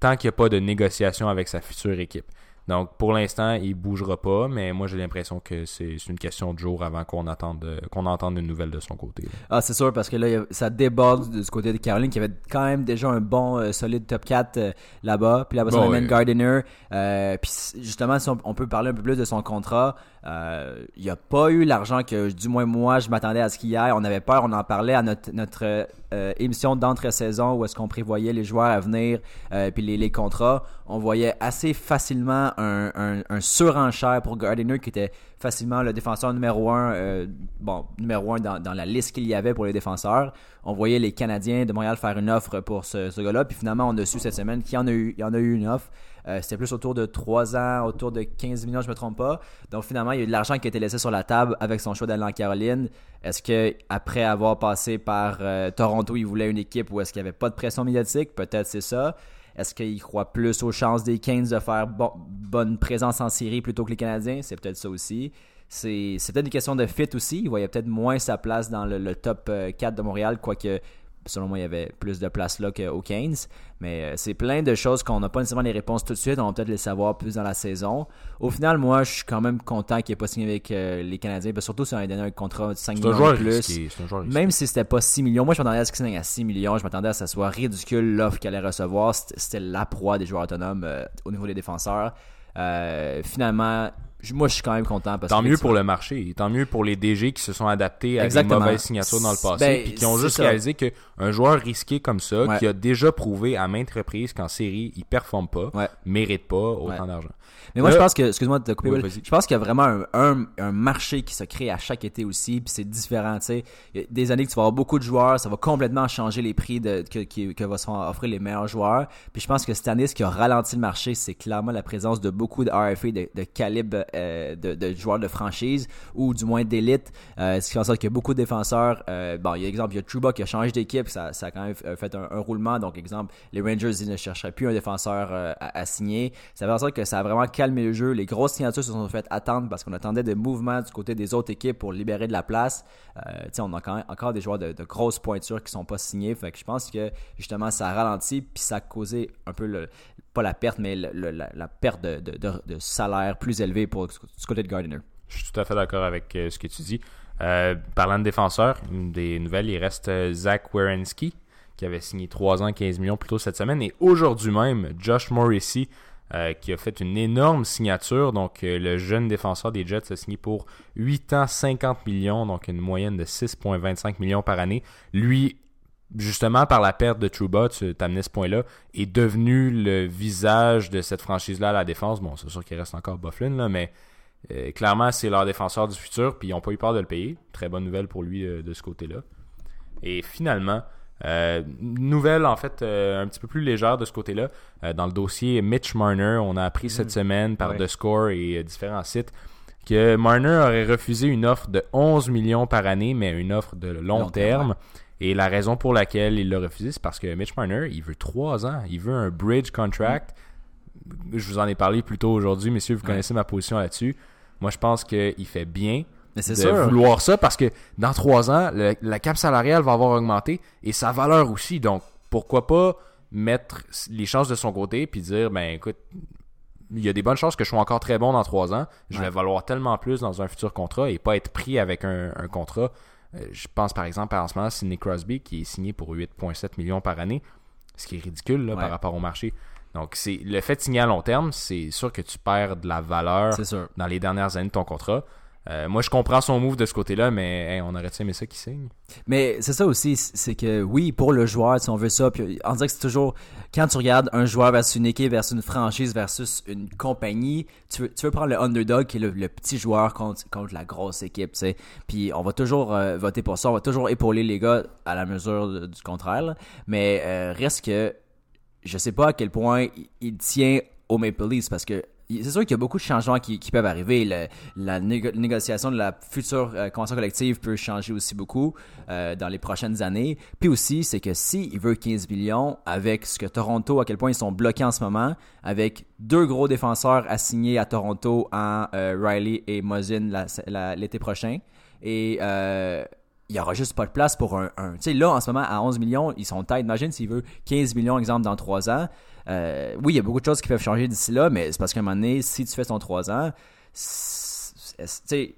[SPEAKER 3] tant qu'il n'y a pas de négociation avec sa future équipe. Donc, pour l'instant, il bougera pas, mais moi, j'ai l'impression que c'est une question de jour avant qu'on attende, qu'on entende une nouvelle de son côté. là.
[SPEAKER 1] Ah, c'est sûr, parce que là, ça déborde du côté de Caroline, qui avait quand même déjà un bon, euh, solide top 4 euh, là-bas. Puis là-bas,
[SPEAKER 3] Bon,
[SPEAKER 1] on amène
[SPEAKER 3] ouais.
[SPEAKER 1] Gardiner. Euh, puis justement, si on, on peut parler un peu plus de son contrat, euh, il n'y a pas eu l'argent que, du moins moi, je m'attendais à ce qu'il y ait. On avait peur, on en parlait à notre, euh, émission d'entre-saison où est-ce qu'on prévoyait les joueurs à venir, euh, puis les, contrats. On voyait assez facilement un, surenchère pour Gardiner qui était facilement le défenseur numéro un, euh, bon, numéro un dans, la liste qu'il y avait pour les défenseurs. On voyait les Canadiens de Montréal faire une offre pour ce, gars-là, puis finalement on a su cette semaine qu'il y il y en a eu une offre. Euh, C'était plus autour de 3 ans, autour de 15 millions, je me trompe pas. Donc finalement, il y a eu de l'argent qui a été laissé sur la table avec son choix d'aller en Caroline. Est-ce que après avoir passé par euh, Toronto, il voulait une équipe où est-ce qu'il n'y avait pas de pression médiatique? Peut-être c'est ça. Est-ce qu'il croit plus aux chances des Kings de faire bon- bonne présence en série plutôt que les Canadiens? C'est peut-être ça aussi. C'est peut-être une question de fit aussi. Il voyait peut-être moins sa place dans le, le top euh, 4 de Montréal, quoique selon moi, il y avait plus de place là qu'aux Keynes. Mais euh, c'est plein de choses qu'on n'a pas nécessairement les réponses tout de suite. On va peut-être les savoir plus dans la saison. Au final, moi, je suis quand même content qu'il n'ait pas signé avec euh, les Canadiens. Parce surtout si on a donné un contrat de 5
[SPEAKER 3] C'est un
[SPEAKER 1] millions de plus. Même si c'était pas 6 millions, moi je m'attendais à ce qu'il signe à 6 millions, je m'attendais à ce que ça soit ridicule l'offre qu'il allait recevoir. C'était la proie des joueurs autonomes euh, au niveau des défenseurs. Euh, finalement, moi je suis quand même content parce
[SPEAKER 3] Tant
[SPEAKER 1] que
[SPEAKER 3] mieux pour le marché. Tant mieux pour les DG qui se sont adaptés à
[SPEAKER 1] Exactement.
[SPEAKER 3] des mauvaises signatures dans le passé
[SPEAKER 1] Ben,
[SPEAKER 3] puis qui ont juste
[SPEAKER 1] ça.
[SPEAKER 3] réalisé qu'un joueur risqué comme ça,
[SPEAKER 1] Ouais.
[SPEAKER 3] qui a déjà prouvé à maintes reprises qu'en série, il performe pas,
[SPEAKER 1] Ouais.
[SPEAKER 3] mérite pas autant
[SPEAKER 1] Ouais.
[SPEAKER 3] d'argent.
[SPEAKER 1] Mais moi, je pense que, excuse-moi de te couper,
[SPEAKER 3] Oui,
[SPEAKER 1] je pense qu'il y a vraiment un, un, un marché qui se crée à chaque été aussi, puis c'est différent, tu sais. Des années que tu vas avoir beaucoup de joueurs, ça va complètement changer les prix de, que, qui- que vont offrir les meilleurs joueurs. Puis je pense que cette année, ce qui a ralenti le marché, c'est clairement la présence de beaucoup de RFA de, de calibre euh, de, de joueurs de franchise, ou du moins d'élite, euh, ce qui fait en sorte qu'il y a beaucoup de défenseurs. Euh, bon, il y a exemple, il y a Truba qui a changé d'équipe, ça, ça a quand même fait un, un roulement. Donc, exemple, les Rangers, ils ne chercheraient plus un défenseur euh, à, à signer. Ça fait en sorte que ça a vraiment calmé le jeu. Les grosses signatures se sont faites attendre parce qu'on attendait des mouvements du côté des autres équipes pour libérer de la place. Euh, on a encore des joueurs de, grosses pointures qui sont pas signés. Fait je pense que justement, ça a ralenti puis ça a causé un peu pas la perte, mais la, perte de, de, salaire plus élevé pour du côté de Gardiner.
[SPEAKER 3] Je suis tout à fait d'accord avec euh, ce que tu dis. Euh, parlant de défenseurs, des nouvelles, il reste euh, Zach Werenski, qui avait signé 3 ans, 15 millions plus tôt cette semaine. Et aujourd'hui même, Josh Morrissey, euh, qui a fait une énorme signature. Donc, euh, le jeune défenseur des Jets a signé pour 8 ans, 50 millions, donc une moyenne de 6,25 millions par année. Lui, justement, par la perte de Trouba, tu t'amenais ce point-là, est devenu le visage de cette franchise-là à la défense. Bon, c'est sûr qu'il reste encore Bufflin, là, mais euh, clairement, c'est leur défenseur du futur, puis ils n'ont pas eu peur de le payer. Très bonne nouvelle pour lui euh, de ce côté-là. Et finalement, euh, nouvelle en fait euh, un petit peu plus légère de ce côté-là. Euh, dans le dossier Mitch Marner, on a appris cette semaine par
[SPEAKER 1] Ouais.
[SPEAKER 3] The Score et différents sites que Marner aurait refusé une offre de 11 millions par année, mais une offre de long,
[SPEAKER 1] Long terme.
[SPEAKER 3] Et la raison pour laquelle il l'a refusé, c'est parce que Mitch Marner, il veut 3 ans. Il veut un bridge contract. Je vous en ai parlé plus tôt aujourd'hui, messieurs, vous
[SPEAKER 1] Ouais.
[SPEAKER 3] connaissez ma position là-dessus. Moi, je pense qu'il fait bien
[SPEAKER 1] Mais
[SPEAKER 3] de
[SPEAKER 1] sûr.
[SPEAKER 3] vouloir ça parce que dans trois ans, le- la cap salariale va avoir augmenté et sa valeur aussi. Donc, pourquoi pas mettre les chances de son côté puis dire, ben écoute, il y a des bonnes chances que je sois encore très bon dans trois ans. Je
[SPEAKER 1] Ouais.
[SPEAKER 3] vais valoir tellement plus dans un futur contrat et pas être pris avec un, un contrat. Euh, je pense par exemple à en ce moment Sidney Crosby qui est signé pour 8,7 millions par année, ce qui est ridicule là,
[SPEAKER 1] Ouais.
[SPEAKER 3] par rapport au marché. Donc, c'est le fait de signer à long terme, c'est sûr que tu perds de la valeur dans les dernières années de ton contrat. Euh, moi, je comprends son move de ce côté-là, mais on aurait aimé ça qu'il signe?
[SPEAKER 1] Mais c'est ça aussi, c'est que oui, pour le joueur, si on veut ça, puis on dirait que c'est toujours, quand tu regardes un joueur versus une équipe, versus une franchise, versus une compagnie, tu veux, prendre le underdog qui est le, petit joueur contre, contre la grosse équipe, tu sais. Puis on va toujours euh, voter pour ça, on va toujours épauler les gars à la mesure du contraire, mais euh, reste que je sais pas à quel point il- il tient au Maple Leafs parce que c'est sûr qu'il y a beaucoup de changements qui, peuvent arriver. La négo- négociation de la future euh, convention collective peut changer aussi beaucoup euh, dans les prochaines années. Puis aussi, c'est que s'il veut 15 millions avec ce que Toronto, à quel point ils sont bloqués en ce moment, avec deux gros défenseurs assignés à Toronto en euh, Riley et Mosin l'été prochain, et euh, il y aura juste pas de place pour un. un- tu sais, là, en ce moment, à 11 millions, ils sont tête. Imagine s'il veut 15 millions, exemple, dans 3 ans. Euh, oui, il y a beaucoup de choses qui peuvent changer d'ici là, mais c'est parce qu'à un moment donné, si tu fais ton 3 ans, tu sais,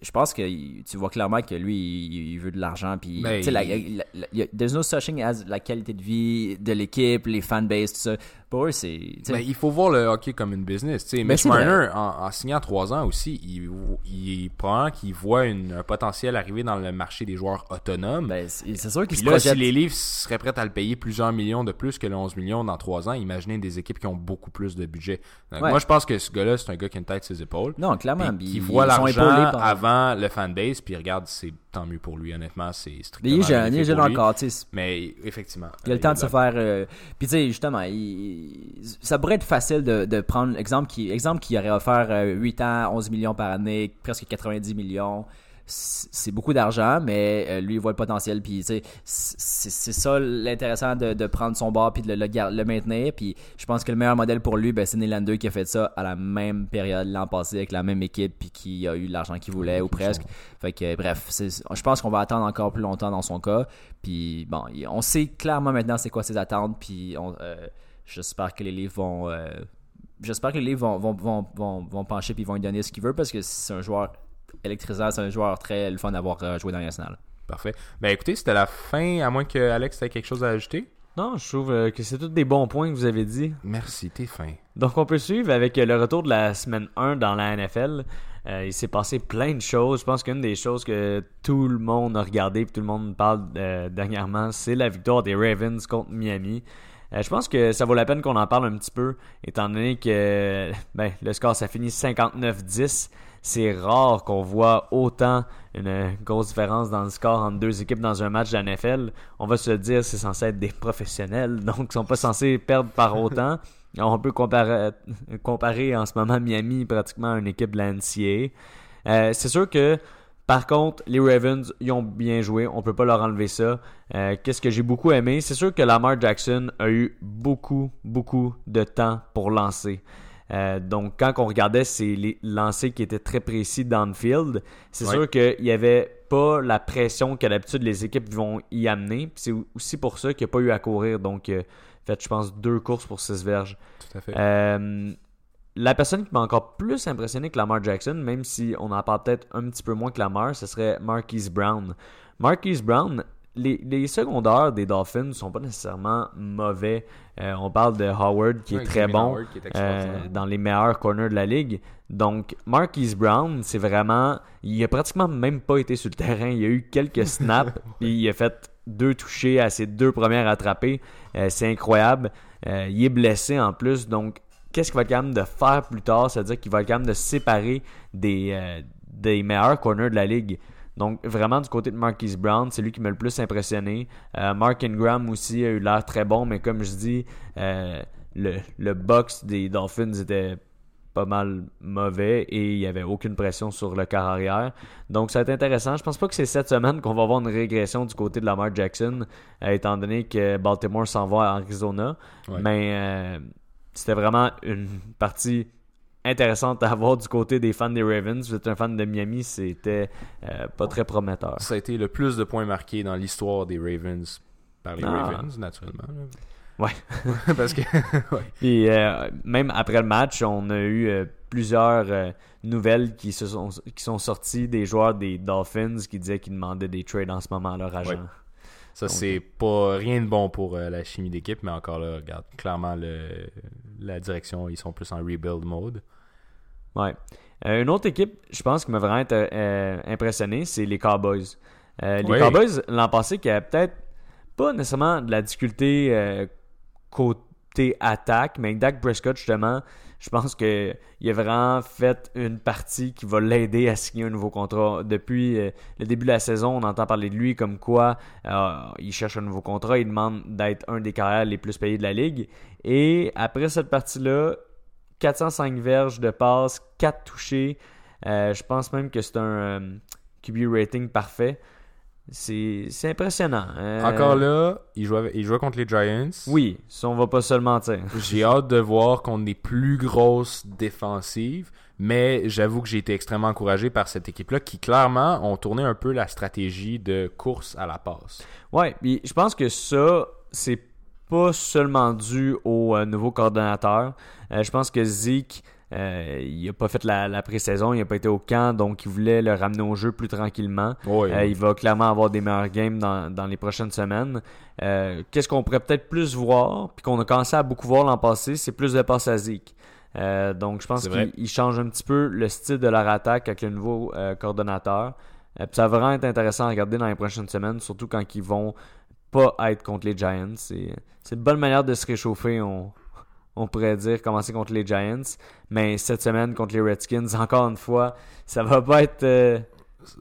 [SPEAKER 1] je pense que tu vois clairement que lui, il, veut de l'argent. Puis,
[SPEAKER 3] Ben,
[SPEAKER 1] tu sais,
[SPEAKER 3] il-
[SPEAKER 1] there's no such thing as la qualité de vie de l'équipe, les fanbases, tout ça. Pour eux, c'est.
[SPEAKER 3] Mais il faut voir le hockey comme une business. Tu sais,
[SPEAKER 1] Mais
[SPEAKER 3] Mitch. Marner, en, en signant 3 ans aussi, il, il prend qu'il voit une- un potentiel arriver dans le marché des joueurs autonomes.
[SPEAKER 1] ben, c'est sûr
[SPEAKER 3] Puis
[SPEAKER 1] se
[SPEAKER 3] là, si les Leafs seraient prêts à le payer plusieurs millions de plus que le 11 millions dans 3 ans, imaginez des équipes qui ont beaucoup plus de budget. Donc,
[SPEAKER 1] Ouais.
[SPEAKER 3] Moi, je pense que ce gars-là, c'est un gars qui a une tête sur ses épaules.
[SPEAKER 1] Non, clairement.
[SPEAKER 3] Qui voit l'argent
[SPEAKER 1] par-
[SPEAKER 3] avant le fanbase, puis regarde, c'est tant mieux pour lui, honnêtement, c'est
[SPEAKER 1] Mais
[SPEAKER 3] strictement
[SPEAKER 1] il est jeune, il est jeune encore, tu sais.
[SPEAKER 3] Mais effectivement.
[SPEAKER 1] Il a le temps de se faire. euh, Puis tu sais, justement, il- ça pourrait être facile de, de prendre exemple qui, exemple qui aurait offert euh, 8 ans, 11 millions par année, presque 90 millions. C'est beaucoup d'argent, mais euh, lui, il voit le potentiel. Puis c'est ça l'intéressant de, de prendre son bar puis de le, le, maintenir. Puis je pense que le meilleur modèle pour lui, ben, c'est Nylander qui a fait ça à la même période l'an passé avec la même équipe puis qui a eu l'argent qu'il voulait ou presque. Fait que bref, je pense qu'on va attendre encore plus longtemps dans son cas. Puis bon, on sait clairement maintenant c'est quoi ses attentes. Puis euh, j'espère que les livres vont, euh, j'espère que les livres vont, vont, vont, vont, vont pencher puis vont lui donner ce qu'il veut parce que c'est un joueur électrisant, c'est un joueur très le fun d'avoir euh, joué dans la nationale.
[SPEAKER 3] Parfait. Ben écoutez, c'était la fin, à moins que Alex ait quelque chose à ajouter.
[SPEAKER 2] Non, je trouve euh, que c'est tous des bons points que vous avez dit.
[SPEAKER 3] Merci, t'es fin.
[SPEAKER 2] Donc, on peut suivre avec euh, le retour de la semaine 1 dans la NFL. Euh, il s'est passé plein de choses. Je pense qu'une des choses que tout le monde a regardé et tout le monde parle euh, dernièrement, c'est la victoire des Ravens contre Miami. Euh, je pense que ça vaut la peine qu'on en parle un petit peu, étant donné que ben, le score, ça finit 59-10. C'est rare qu'on voit autant une grosse différence dans le score entre deux équipes dans un match de la NFL. On va se dire, c'est censé être des professionnels, donc ils sont pas censés perdre par autant. On peut comparer, en ce moment Miami pratiquement à une équipe de la NCAA. Euh, c'est sûr que, par contre, les Ravens, ils ont bien joué. On peut pas leur enlever ça. Euh, Qu'est-ce que j'ai beaucoup aimé? C'est sûr que Lamar Jackson a eu beaucoup, beaucoup de temps pour lancer. Euh, donc, quand on regardait ses lancers qui étaient très précis downfield, c'est
[SPEAKER 3] Ouais.
[SPEAKER 2] sûr qu'il n'y avait pas la pression que d'habitude les équipes vont y amener. C'est aussi pour ça qu'il n'y a pas eu à courir. Donc, euh, fait, je pense, deux courses pour six verges.
[SPEAKER 3] Tout à fait.
[SPEAKER 2] Euh, la personne qui m'a encore plus impressionné que Lamar Jackson, même si on en parle peut-être un petit peu moins que Lamar, ce serait Marquise Brown. Marquise Brown, les, les secondaires des Dolphins ne sont pas nécessairement mauvais. Euh, on parle de Howard qui est très bon
[SPEAKER 3] Howard qui est
[SPEAKER 2] euh, dans les meilleurs corners de la ligue. Donc, Marquise Brown, c'est vraiment. Il a pratiquement même pas été sur le terrain. Il a eu quelques snaps, puis il a fait deux touchés à ses deux premières attrapées. Euh, c'est incroyable. Il est blessé en plus, donc qu'est-ce qu'il va être capable de faire plus tard? C'est-à-dire qu'il va être capable de séparer des, des meilleurs corners de la ligue. Donc, vraiment, du côté de Marquise Brown, c'est lui qui m'a le plus impressionné. Euh, Mark Ingram aussi a eu l'air très bon, mais comme je dis, euh, le, le box des Dolphins était pas mal mauvais et il n'y avait aucune pression sur le quart arrière. Donc, ça va être intéressant. Je pense pas que c'est cette semaine qu'on va avoir une régression du côté de Lamar Jackson, euh, étant donné que Baltimore s'en va à Arizona.
[SPEAKER 3] Ouais.
[SPEAKER 2] Mais euh, c'était vraiment une partie intéressante à avoir du côté des fans des Ravens. Vous êtes un fan de Miami, c'était euh, pas très prometteur.
[SPEAKER 3] Ça a été le plus de points marqués dans l'histoire des Ravens par les
[SPEAKER 2] Ah.
[SPEAKER 3] Ravens, naturellement.
[SPEAKER 2] Ouais.
[SPEAKER 3] Parce que, ouais.
[SPEAKER 2] Puis euh, même après le match, on a eu euh, plusieurs nouvelles qui, se sont, qui sont sorties des joueurs des Dolphins qui disaient qu'ils demandaient des trades en ce moment à leur agent.
[SPEAKER 3] Ouais. Ça, c'est pas rien de bon pour euh, la chimie d'équipe, mais encore là, regarde, clairement, le, la direction, ils sont plus en rebuild mode.
[SPEAKER 2] Ouais. Euh, une autre équipe, je pense, qui m'a vraiment euh, impressionné, c'est les Cowboys. Euh, les
[SPEAKER 3] Oui.
[SPEAKER 2] Cowboys, l'an passé, qui avaient peut-être pas nécessairement de la difficulté euh, côté attaque, mais Dak Prescott, justement, je pense qu'il a vraiment fait une partie qui va l'aider à signer un nouveau contrat. Depuis euh, le début de la saison, on entend parler de lui comme quoi euh, il cherche un nouveau contrat, il demande d'être un des carrières les plus payés de la ligue. Et après cette partie-là, 405 verges de passe, 4 touchés. Euh, je pense même que c'est un QB rating parfait. C'est impressionnant. Euh,
[SPEAKER 3] Encore là, il jouait, il jouait contre les Giants.
[SPEAKER 2] Oui, ça, on va pas se le mentir.
[SPEAKER 3] J'ai hâte de voir contre des plus grosses défensives, mais j'avoue que j'ai été extrêmement encouragé par cette équipe-là qui clairement ont tourné un peu la stratégie de course à la passe.
[SPEAKER 2] Ouais, puis je pense que ça, c'est pas seulement dû au euh, nouveau coordonnateur. Euh, je pense que Zeke, euh, il a pas fait la, la pré-saison, il a pas été au camp, donc il voulait le ramener au jeu plus tranquillement. Euh, il va clairement avoir des meilleurs games dans, dans les prochaines semaines. Euh, Qu'est-ce qu'on pourrait peut-être plus voir, puis qu'on a commencé à beaucoup voir l'an passé, c'est plus de passes à Zeke. Donc je pense qu'il il change un petit peu le style de leur attaque avec le nouveau coordonnateur. Puis ça va vraiment être intéressant à regarder dans les prochaines semaines, surtout quand ils vont pas être contre les Giants. C'est c'est une bonne manière de se réchauffer, on, on pourrait dire, commencer contre les Giants. Mais cette semaine contre les Redskins, encore une fois, ça va pas être euh,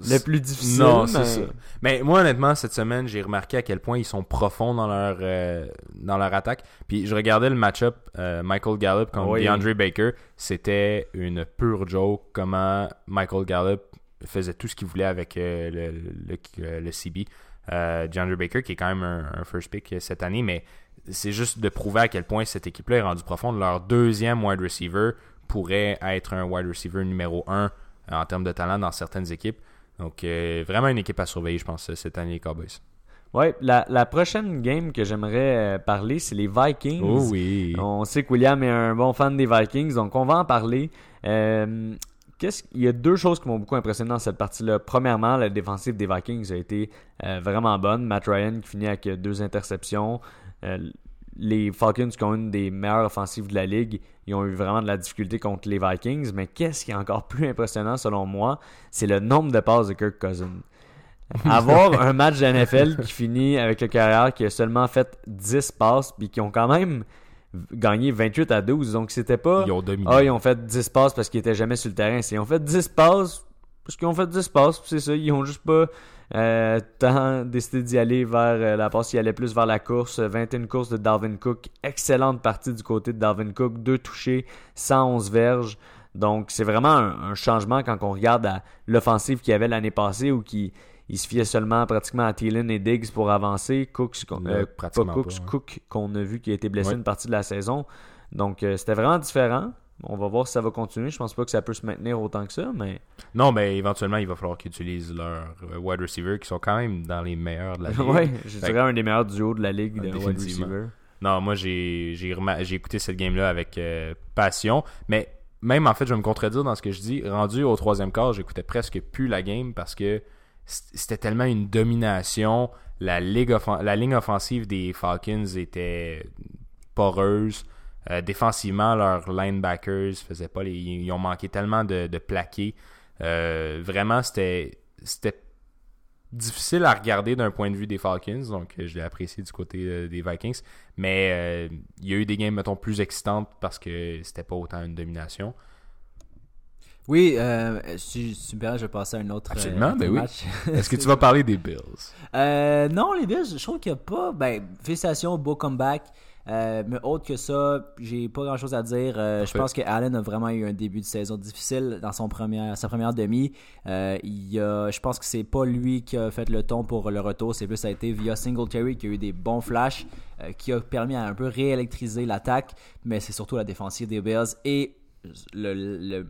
[SPEAKER 2] le plus difficile.
[SPEAKER 3] Non,
[SPEAKER 2] mais-
[SPEAKER 3] c'est ça. Mais moi, honnêtement, cette semaine, j'ai remarqué à quel point ils sont profonds dans leur, euh, dans leur attaque. Puis je regardais le match-up euh, Michael Gallup contre
[SPEAKER 2] Oui.
[SPEAKER 3] DeAndre Baker. C'était une pure joke comment Michael Gallup faisait tout ce qu'il voulait avec le, le, le- le CB. DeAndre Baker, qui est quand même un, un first pick cette année, mais c'est juste de prouver à quel point cette équipe-là est rendue profonde. Leur deuxième wide receiver pourrait être un wide receiver numéro un euh, en termes de talent dans certaines équipes. Donc, euh, vraiment une équipe à surveiller, je pense, cette année, les Cowboys.
[SPEAKER 2] Ouais, la, la prochaine game que j'aimerais euh, parler, c'est les Vikings.
[SPEAKER 3] Oh oui.
[SPEAKER 2] On sait que William est un bon fan des Vikings, donc on va en parler. Euh, qu'est-ce- Il y a deux choses qui m'ont beaucoup impressionné dans cette partie-là. Premièrement, la défensive des Vikings a été euh, vraiment bonne. Matt Ryan qui finit avec euh, deux interceptions. Euh, les Falcons qui ont une des meilleures offensives de la ligue, ils ont eu vraiment de la difficulté contre les Vikings. Mais qu'est-ce qui est encore plus impressionnant selon moi, c'est le nombre de passes de Kirk Cousins. Avoir un match de NFL qui finit avec le carrière qui a seulement fait 10 passes puis qui ont quand même gagné 28 à 12. Donc c'était pas
[SPEAKER 3] Ils ont dominé.
[SPEAKER 2] ah, ils ont fait 10 passes parce qu'ils étaient jamais sur le terrain. C'est ils ont fait 10 passes parce qu'ils ont fait 10 passes, c'est ça, ils ont juste pas euh, tant décidé d'y aller vers euh, la passe, ils allaient plus vers la course. 21 courses de Dalvin Cook, excellente partie du côté de Dalvin Cook, deux touchés, 111 verges. Donc c'est vraiment un, un changement quand on regarde l'offensive qu'il y avait l'année passée où qui il se fiait seulement pratiquement à Thielen et Diggs pour avancer. Cooks, euh, pas Cooks,
[SPEAKER 3] pas, ouais.
[SPEAKER 2] Cook qu'on a vu qui a été blessé
[SPEAKER 3] Ouais.
[SPEAKER 2] une partie de la saison. Donc euh, c'était vraiment différent. On va voir si ça va continuer. Je pense pas que ça peut se maintenir autant que ça, mais
[SPEAKER 3] Non, mais éventuellement, il va falloir qu'ils utilisent leurs wide receivers qui sont quand même dans les meilleurs de la ligue.
[SPEAKER 2] ouais, je dirais un des meilleurs duos de la ligue de wide
[SPEAKER 3] définitivement.
[SPEAKER 2] receiver.
[SPEAKER 3] Non, moi, j'ai écouté cette game-là avec euh, passion. Mais même, en fait, je vais me contredire dans ce que je dis. Rendu au troisième quart, j'écoutais presque plus la game parce que c'était tellement une domination. La, ligue offen- la ligne offensive des Falcons était poreuse. Euh, défensivement, leurs linebackers faisaient pas les. Ils ont manqué tellement de, de plaqués. Euh, vraiment, c'était difficile à regarder d'un point de vue des Falcons, donc euh, je l'ai apprécié du côté des Vikings. Mais euh, il y a eu des games, mettons, plus excitantes parce que c'était pas autant une domination.
[SPEAKER 1] Oui, euh, si, si je vais passer à un autre,
[SPEAKER 3] Absolument, ben oui.
[SPEAKER 1] match.
[SPEAKER 3] Est-ce que tu vas parler des Bills?
[SPEAKER 1] Euh, non, les Bills, je trouve qu'il n'y a pas. Ben, félicitations, beau comeback. Euh, mais autre que ça, j'ai pas grand chose à dire. Euh, je pense que Allen a vraiment eu un début de saison difficile dans son première, sa première demi. Euh, il a, je pense que c'est pas lui qui a fait le ton pour le retour, c'est plus ça a été via Singletary qui a eu des bons flashs, qui a permis à un peu réélectriser l'attaque, mais c'est surtout la défensive des Bills et le, le- le-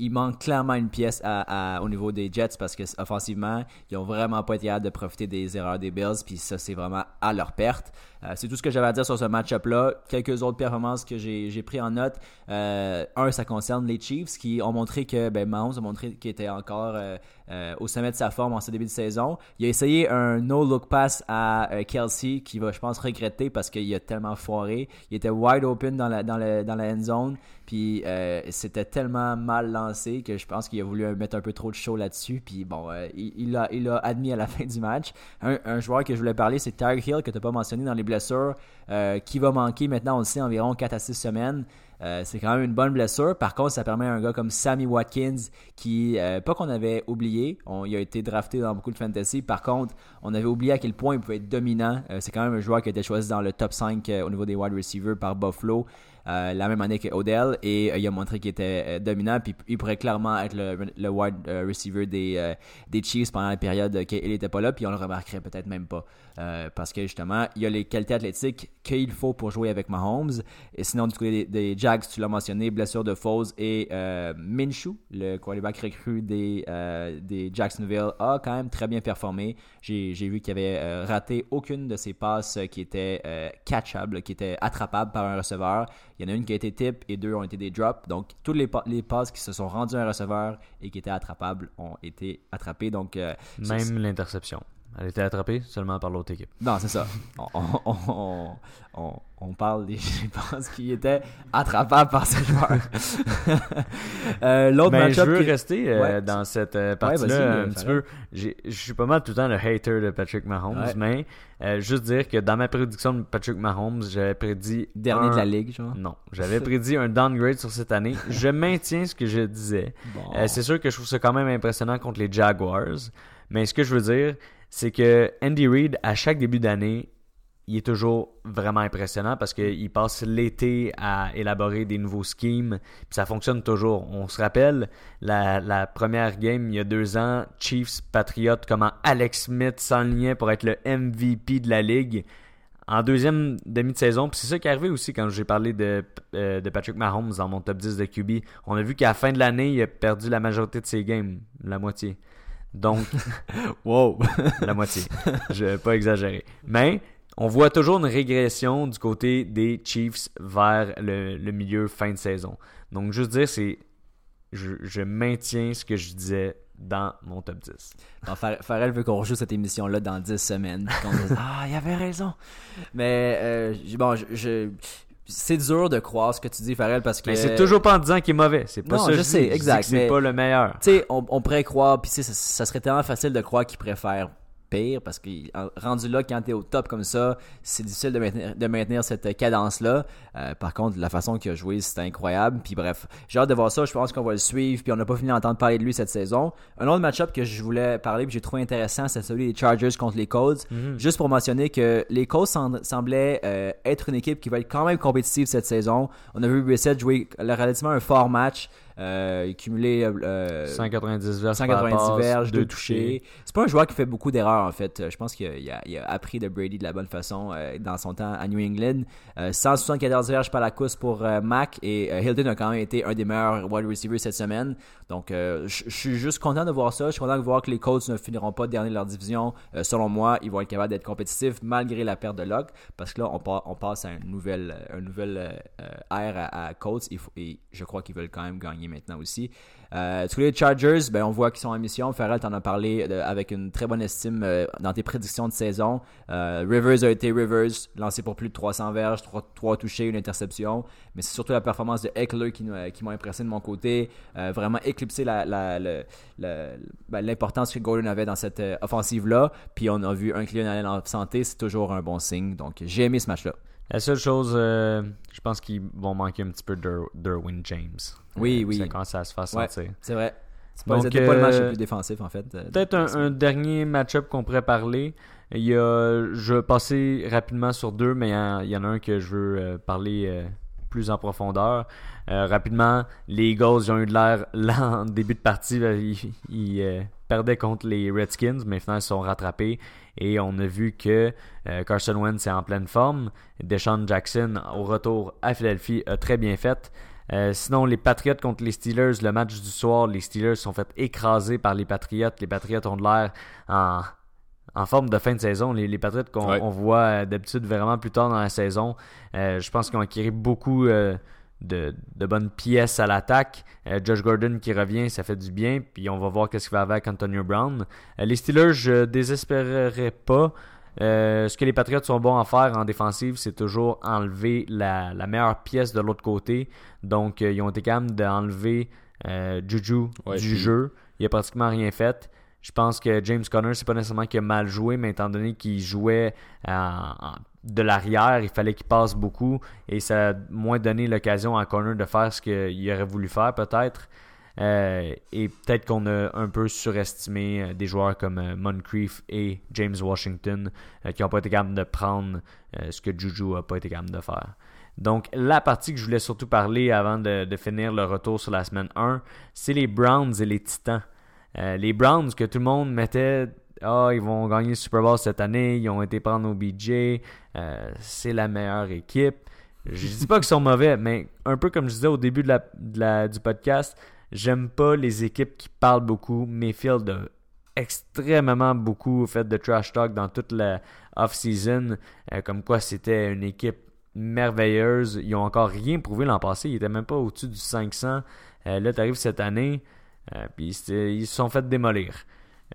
[SPEAKER 1] il manque clairement une pièce à, à- au niveau des Jets parce que offensivement, ils ont vraiment pas été capables de profiter des erreurs des Bills, puis ça c'est vraiment à leur perte. Euh, c'est tout ce que j'avais à dire sur ce match-up-là. Quelques autres performances que j'ai pris en note. Euh, un, ça concerne les Chiefs qui ont montré que ben, Mahomes a montré qu'il était encore euh, au sommet de sa forme en ce début de saison. Il a essayé un no-look pass à Kelsey qui va, je pense, regretter parce qu'il a tellement foiré. Il était wide open dans la, dans le, dans la end zone. Puis c'était tellement mal lancé que je pense qu'il a voulu mettre un peu trop de show là-dessus. Puis bon, il, il a, il a admis à la fin du match. Un, joueur que je voulais parler, c'est Tyreek Hill, que tu n'as pas mentionné dans les blessures, euh, qui va manquer maintenant, on le sait, environ 4 à 6 semaines. Euh, c'est quand même une bonne blessure. Par contre, ça permet à un gars comme Sammy Watkins, qui, euh, pas qu'on avait oublié, il a été drafté dans beaucoup de fantasy. Par contre, on avait oublié à quel point il pouvait être dominant. C'est quand même un joueur qui a été choisi dans le top 5 euh, au niveau des wide receivers par Buffalo. la même année que Odell et il a montré qu'il était dominant puis il pourrait clairement être le, le wide receiver des, des Chiefs pendant la période qu'il n'était pas là puis on le remarquerait peut-être même pas Euh, parce que justement il a les qualités athlétiques qu'il faut pour jouer avec Mahomes et sinon du côté des, des Jags tu l'as mentionné blessure de Foles et euh, Minshew le quarterback recru des, euh, des Jacksonville a quand même très bien performé j'ai vu qu'il avait euh, raté aucune de ses passes qui étaient euh, catchables qui étaient attrapables par un receveur il y en a une qui a été tip et deux ont été des drops. Donc, toutes les, les passes qui se sont rendues à un receveur et qui étaient attrapables ont été attrapées. Donc,
[SPEAKER 2] Même l'interception. Elle était attrapée seulement par l'autre équipe.
[SPEAKER 1] non, c'est ça. On, on, on, on, parle des passes qui étaient attrapables par ces joueurs. Euh, L'autre
[SPEAKER 2] Mais je veux
[SPEAKER 1] qui-
[SPEAKER 2] rester euh,
[SPEAKER 1] Ouais.
[SPEAKER 2] dans cette euh, partie-là
[SPEAKER 1] vas-y, euh,
[SPEAKER 2] un petit peu. Je suis pas mal tout le temps le hater de Patrick Mahomes,
[SPEAKER 1] Ouais.
[SPEAKER 2] mais juste dire que dans ma prédiction de Patrick Mahomes, j'avais prédit.
[SPEAKER 1] Dernier
[SPEAKER 2] un-
[SPEAKER 1] de la ligue, genre.
[SPEAKER 2] Non, j'avais prédit un downgrade sur cette année. Je maintiens ce que je disais.
[SPEAKER 1] Bon.
[SPEAKER 2] C'est sûr que je trouve ça quand même impressionnant contre les Jaguars. Mais ce que je veux dire, c'est que Andy Reid, à chaque début d'année, il est toujours vraiment impressionnant parce qu'il passe l'été à élaborer des nouveaux schemes. Ça fonctionne toujours. On se rappelle la, première game il y a deux ans, Chiefs Patriots, comment Alex Smith s'enlignait pour être le MVP de la ligue en deuxième demi de saison. Puis c'est ça qui est arrivé aussi quand j'ai parlé de, euh, de Patrick Mahomes dans mon top 10 de QB. On a vu qu'à la fin de l'année, il a perdu la majorité de ses games, la moitié. Donc,
[SPEAKER 1] Wow.
[SPEAKER 2] la moitié. Je vais pas exagérer. Mais on voit toujours une régression du côté des Chiefs vers le, le milieu fin de saison. Donc, juste dire, c'est. Je, je maintiens ce que je disais dans mon top 10.
[SPEAKER 1] Bon, Far- Farrell veut qu'on rejoue cette émission-là dans 10 semaines. Ah, il avait raison. Mais, euh, bon, je, je- c'est dur de croire ce que tu dis, Farrell, parce que.
[SPEAKER 2] Mais c'est toujours pas en disant qu'il est mauvais. C'est pas
[SPEAKER 1] Non,
[SPEAKER 2] ça.
[SPEAKER 1] je sais,
[SPEAKER 2] dis
[SPEAKER 1] exact,
[SPEAKER 2] que C'est
[SPEAKER 1] mais-
[SPEAKER 2] pas le meilleur.
[SPEAKER 1] Tu sais, on, on pourrait croire, puis ça, ça serait tellement facile de croire qu'il préfère pire, parce que en- rendu là, quand t'es au top comme ça, c'est difficile de maintenir, de maintenir cette cadence-là. Euh, par contre, la façon qu'il a joué, c'est incroyable. Puis bref, j'ai hâte de voir ça. Je pense qu'on va le suivre. Puis on n'a pas fini d'entendre parler de lui cette saison. Un autre match-up que je voulais parler, puis j'ai trouvé intéressant, c'est celui des Chargers contre les Colts. Juste pour mentionner que les Colts sem- semblaient euh, être une équipe qui va être quand même compétitive cette saison. On a vu Brissett jouer relativement un fort match. Euh, cumulé euh,
[SPEAKER 2] 190 verges,
[SPEAKER 1] 190 verges,
[SPEAKER 2] deux
[SPEAKER 1] deux touchés. C'est pas un joueur qui fait beaucoup d'erreurs en fait. Euh, Je pense qu'il a, il appris de Brady de la bonne façon euh, dans son temps à New England. Euh, 174 verges par la course pour euh, Mac et euh, Hilton a quand même été un des meilleurs wide receivers cette semaine. Donc euh, je suis juste content de voir ça. Je suis content de voir que les Colts ne finiront pas dernier de leur division. Euh, selon moi, ils vont être capables d'être compétitifs malgré la perte de Locke parce que là on, pa- on passe à une nouvelle, euh, une nouvelle euh, euh, ère à, à Colts et je crois qu'ils veulent quand même gagner maintenant aussi. Euh, tous les Chargers, ben, on voit qu'ils sont en mission. Farrell t'en a parlé de- avec une très bonne estime euh, dans tes prédictions de saison. Euh, Rivers a été Rivers, lancé pour plus de 300 verges, 3, touchés, une interception. Mais c'est surtout la performance de Eckler qui, m'a impressionné de mon côté. Euh, vraiment éclipsé ben, l'importance que Gordon avait dans cette euh, offensive-là. Puis on a vu un Cleveland Allen en santé, c'est toujours un bon signe. Donc j'ai aimé ce match-là.
[SPEAKER 2] La seule chose, euh, je pense qu'ils vont manquer un petit peu de Derwin James.
[SPEAKER 1] Oui,
[SPEAKER 2] Euh,
[SPEAKER 1] oui.
[SPEAKER 2] Ça commence à se
[SPEAKER 1] Ouais.
[SPEAKER 2] sentir.
[SPEAKER 1] C'est vrai. C'est pas,
[SPEAKER 2] Donc,
[SPEAKER 1] le match
[SPEAKER 2] euh,
[SPEAKER 1] le plus défensif en fait. euh,
[SPEAKER 2] Peut-être un, un dernier match-up qu'on pourrait parler. Il y a, je vais passer rapidement sur deux, mais il y en, il y en a un que je veux euh, parler euh, plus en profondeur. Euh, rapidement, les Eagles ils ont eu de l'air lent en début de partie. Euh, Ils, ils, euh, perdaient contre les Redskins, mais finalement ils se sont rattrapés. Et on a vu que euh, Carson Wentz est en pleine forme. Deshaun Jackson, au retour à Philadelphie, a très bien fait. Euh, sinon, les Patriots contre les Steelers, le match du soir, les Steelers sont fait écraser par les Patriots. Les Patriots ont de l'air en, en forme de fin de saison. Les, les Patriots qu'on
[SPEAKER 3] Ouais.
[SPEAKER 2] voit euh, d'habitude vraiment plus tard dans la saison, euh, je pense qu'ils ont acquis beaucoup euh, de, de bonnes pièces à l'attaque. Euh, Josh Gordon qui revient, ça fait du bien. Puis on va voir qu'est-ce qu'il va avec Antonio Brown. Euh, les Steelers, je désespérerais pas. Euh, ce que les Patriots sont bons à faire en défensive, c'est toujours enlever la, la meilleure pièce de l'autre côté. Donc, euh, ils ont été capables d'enlever Juju
[SPEAKER 3] Ouais,
[SPEAKER 2] du
[SPEAKER 3] puis-
[SPEAKER 2] jeu. Il a pratiquement rien fait. Je pense que James Conner, c'est pas nécessairement qu'il a mal joué, mais étant donné qu'il jouait en- de l'arrière, il fallait qu'il passe beaucoup et ça a moins donné l'occasion à Conner de faire ce qu'il aurait voulu faire peut-être. Euh, et peut-être qu'on a un peu surestimé euh, des joueurs comme euh, Moncrief et James Washington euh, qui n'ont pas été capables de prendre euh, ce que Juju n'a pas été capable de faire. Donc, la partie que je voulais surtout parler avant de, de finir le retour sur la semaine 1, c'est les Browns et les Titans. Euh, les Browns que tout le monde mettait Ah, ils vont gagner le Super Bowl cette année, ils ont été prendre au BJ, euh, c'est la meilleure équipe. Je dis pas qu'ils sont mauvais, mais un peu comme je disais au début du podcast, j'aime pas les équipes qui parlent beaucoup. Mayfield a extrêmement beaucoup fait de trash talk dans toute la off-season, euh, comme quoi c'était une équipe merveilleuse. Ils ont encore rien prouvé l'an passé, ils étaient même pas au-dessus du 500. Euh, là, tu arrives cette année, puis c'était- ils se sont fait démolir.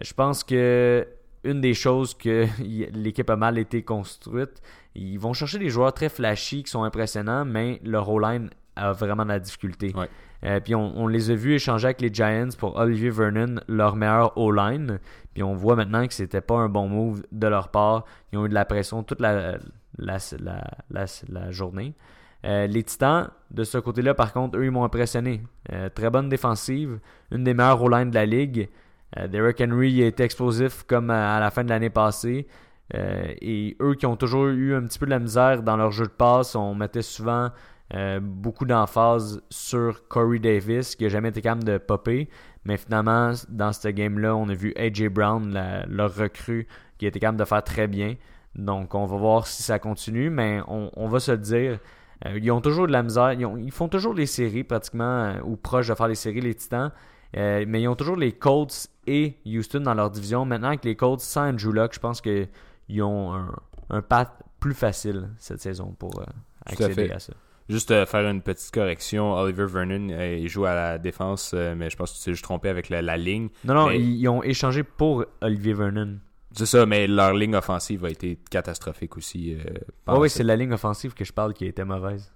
[SPEAKER 2] Je pense que une des choses que l'équipe a mal été construite, ils vont chercher des joueurs très flashy qui sont impressionnants, mais leur O-line a vraiment de la difficulté.
[SPEAKER 3] Ouais.
[SPEAKER 2] Euh, puis on, on les a vus échanger avec les Giants pour Olivier Vernon, leur meilleur O-line. Puis on voit maintenant que c'était pas un bon move de leur part. Ils ont eu de la pression toute la, la, la, la, la journée. Euh, les Titans, de ce côté-là, par contre, eux, ils m'ont impressionné. Euh, très bonne défensive, une des meilleures O-line de la ligue. Euh, Derrick Henry été explosif comme à, la fin de l'année passée. Et eux qui ont toujours eu un petit peu de la misère dans leur jeu de passe, on mettait souvent beaucoup d'emphase sur Corey Davis, qui n'a jamais été capable de popper. Mais finalement, dans ce game-là, on a vu AJ Brown, leur recrue, qui été capable de faire très bien. Donc, on va voir si ça continue, mais on, va se dire. Euh, ils ont toujours de la misère. Ils, ont- ils font toujours les séries, pratiquement, euh, ou proches de faire les séries, les Titans. Euh, mais ils ont toujours les Colts et Houston dans leur division. Maintenant, avec les Colts sans Andrew Luck, je pense qu'ils ont un, un path plus facile cette saison pour euh, accéder à ça.
[SPEAKER 3] Juste euh, faire une petite correction. Oliver Vernon, il joue à la défense, mais je pense que tu t'es juste trompé avec la, la ligne.
[SPEAKER 2] Non, non,
[SPEAKER 3] Mais-
[SPEAKER 2] ils, ils ont échangé pour Olivier Vernon.
[SPEAKER 3] C'est ça, mais leur ligne offensive a été catastrophique aussi. euh,
[SPEAKER 2] Oui,
[SPEAKER 3] pendant
[SPEAKER 2] oui, c'est la ligne offensive que je parle qui était mauvaise.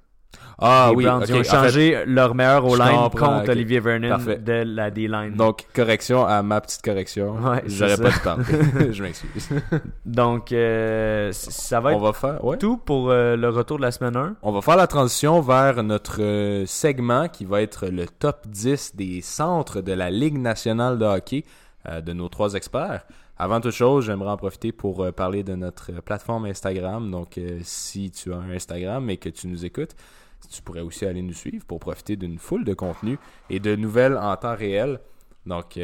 [SPEAKER 3] Ah
[SPEAKER 2] les
[SPEAKER 3] oui,
[SPEAKER 2] Browns, ils ont
[SPEAKER 3] en fait,
[SPEAKER 2] changé leur meilleur O-line contre. Olivier Vernon
[SPEAKER 3] Parfait.
[SPEAKER 2] de la D-line.
[SPEAKER 3] Donc, correction à ma petite correction.
[SPEAKER 2] Ouais,
[SPEAKER 3] J'aurais pas dû parler. je m'excuse.
[SPEAKER 2] Donc, euh, ça va
[SPEAKER 3] On
[SPEAKER 2] être
[SPEAKER 3] va faire, ouais.
[SPEAKER 2] tout pour euh, le retour de la semaine 1.
[SPEAKER 3] On va faire la transition vers notre euh, segment qui va être le top 10 des centres de la Ligue nationale de hockey de nos trois experts. Avant toute chose, j'aimerais en profiter pour euh, parler de notre euh, plateforme Instagram. Donc, euh, si tu as un Instagram et que tu nous écoutes, tu pourrais aussi aller nous suivre pour profiter d'une foule de contenus et de nouvelles en temps réel. Donc,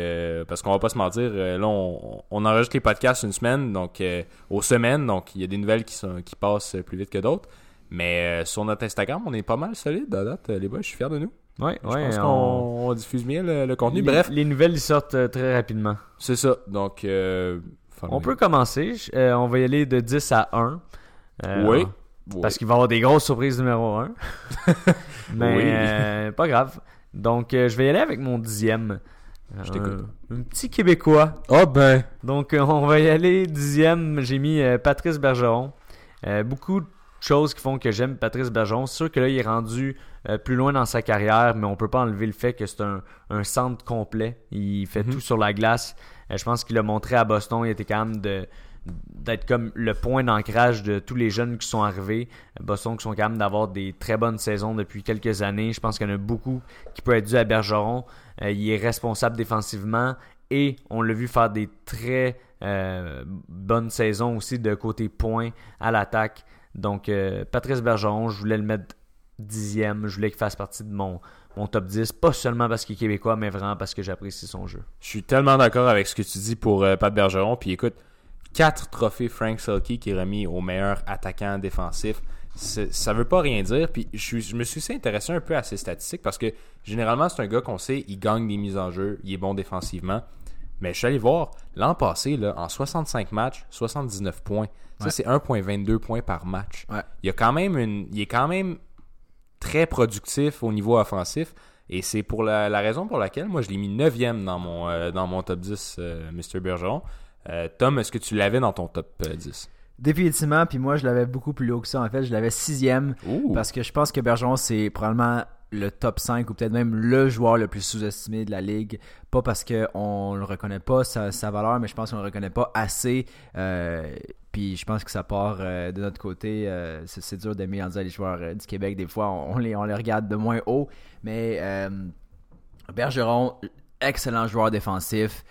[SPEAKER 3] parce qu'on va pas se mentir, là, on, enregistre les podcasts une semaine, donc euh, aux semaines, donc il y a des nouvelles qui, sont, qui passent plus vite que d'autres. Mais sur notre Instagram, on est pas mal solide à date, les boys. Je suis fier de nous.
[SPEAKER 2] Ouais,
[SPEAKER 3] Je
[SPEAKER 2] ouais.
[SPEAKER 3] pense
[SPEAKER 2] on-
[SPEAKER 3] qu'on on diffuse bien le, le contenu.
[SPEAKER 2] les,
[SPEAKER 3] Bref,
[SPEAKER 2] les nouvelles ils sortent euh, très rapidement.
[SPEAKER 3] c'est ça. Donc, euh,
[SPEAKER 2] On peut commencer. Je- euh, on va y aller de 10 à 1. Euh,
[SPEAKER 3] Oui.
[SPEAKER 2] Parce qu'il va y avoir des grosses surprises numéro 1. Mais
[SPEAKER 3] Oui.
[SPEAKER 2] pas grave. Donc, je vais y aller avec mon dixième.
[SPEAKER 3] Je t'écoute.
[SPEAKER 2] Un, petit Québécois.
[SPEAKER 3] Oh ben.
[SPEAKER 2] Donc, on va y aller dixième. J'ai mis Patrice Bergeron. Beaucoup de choses qui font que j'aime Patrice Bergeron. C'est sûr que là, il est rendu euh, plus loin dans sa carrière, mais on peut pas enlever le fait que c'est un, un centre complet. Il fait
[SPEAKER 3] Mhm.
[SPEAKER 2] tout sur la glace. Euh, je pense qu'il a montré à Boston. Il était quand même de d'être comme le point d'ancrage de tous les jeunes qui sont arrivés. Boston qui sont quand même d'avoir des très bonnes saisons depuis quelques années. Je pense qu'il y en a beaucoup qui peut être dû à Bergeron. Euh, il est responsable défensivement et on l'a vu faire des très euh, bonnes saisons aussi de côté point à l'attaque. Donc euh, Patrice Bergeron, je voulais le mettre dixième. Je voulais qu'il fasse partie de mon, mon top 10. Pas seulement parce qu'il est québécois, mais vraiment parce que j'apprécie son jeu.
[SPEAKER 3] Je suis tellement d'accord avec ce que tu dis pour euh, Pat Bergeron. Puis écoute, quatre trophées Frank Selke qui est remis au meilleur attaquant défensif. Ça veut pas rien dire. Puis je, me suis intéressé un peu à ses statistiques parce que généralement, c'est un gars qu'on sait, il gagne des mises en jeu, il est bon défensivement. Mais je suis allé voir, l'an passé, là, en 65 matchs, 79 points. Ça,
[SPEAKER 1] Ouais.
[SPEAKER 3] c'est 1,22 points par match.
[SPEAKER 1] Ouais.
[SPEAKER 3] Il, y a quand même une, il est quand même très productif au niveau offensif. Et c'est pour la, la raison pour laquelle moi je l'ai mis 9e dans mon, euh, dans mon top 10, euh, Mr. Bergeron. Euh, Tom, est-ce que tu l'avais dans ton top euh, 10
[SPEAKER 1] Définitivement, puis moi je l'avais beaucoup plus haut que ça. En fait, je l'avais sixième
[SPEAKER 3] Ouh.
[SPEAKER 1] parce que je pense que Bergeron c'est probablement le top 5 ou peut-être même le joueur le plus sous-estimé de la ligue. Pas parce qu'on le reconnaît pas sa, valeur, mais je pense qu'on le reconnaît pas assez. Euh, puis je pense que ça part euh, de notre côté. euh, c'est, dur d'aimer en disant les joueurs du Québec. Des fois, on, les, on les regarde de moins haut. Mais Bergeron, excellent joueur défensif.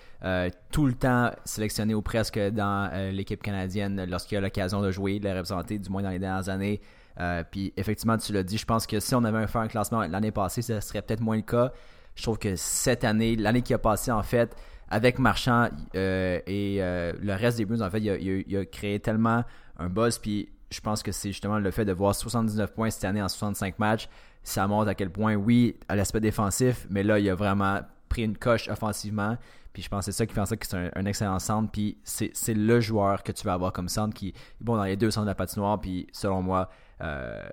[SPEAKER 1] tout le temps sélectionné ou presque dans l'équipe canadienne lorsqu'il a l'occasion de jouer, de les représenter, du moins dans les dernières années. Euh, puis effectivement, tu l'as dit, je pense que si on avait fait un classement l'année passée, ce serait peut-être moins le cas. Je trouve que cette année, l'année qui a passé en fait, avec Marchand euh, et euh, le reste des Bruins, en fait, il a, créé tellement un buzz. Puis je pense que c'est justement le fait de voir 79 points cette année en 65 matchs. Ça montre à quel point, oui, à l'aspect défensif, mais là, il a vraiment pris une coche offensivement. Puis je pense que c'est ça qui fait en sorte que c'est un, un excellent centre. Puis c'est le joueur que tu vas avoir comme centre qui est bon dans les deux centres de la patinoire. Puis selon moi, euh,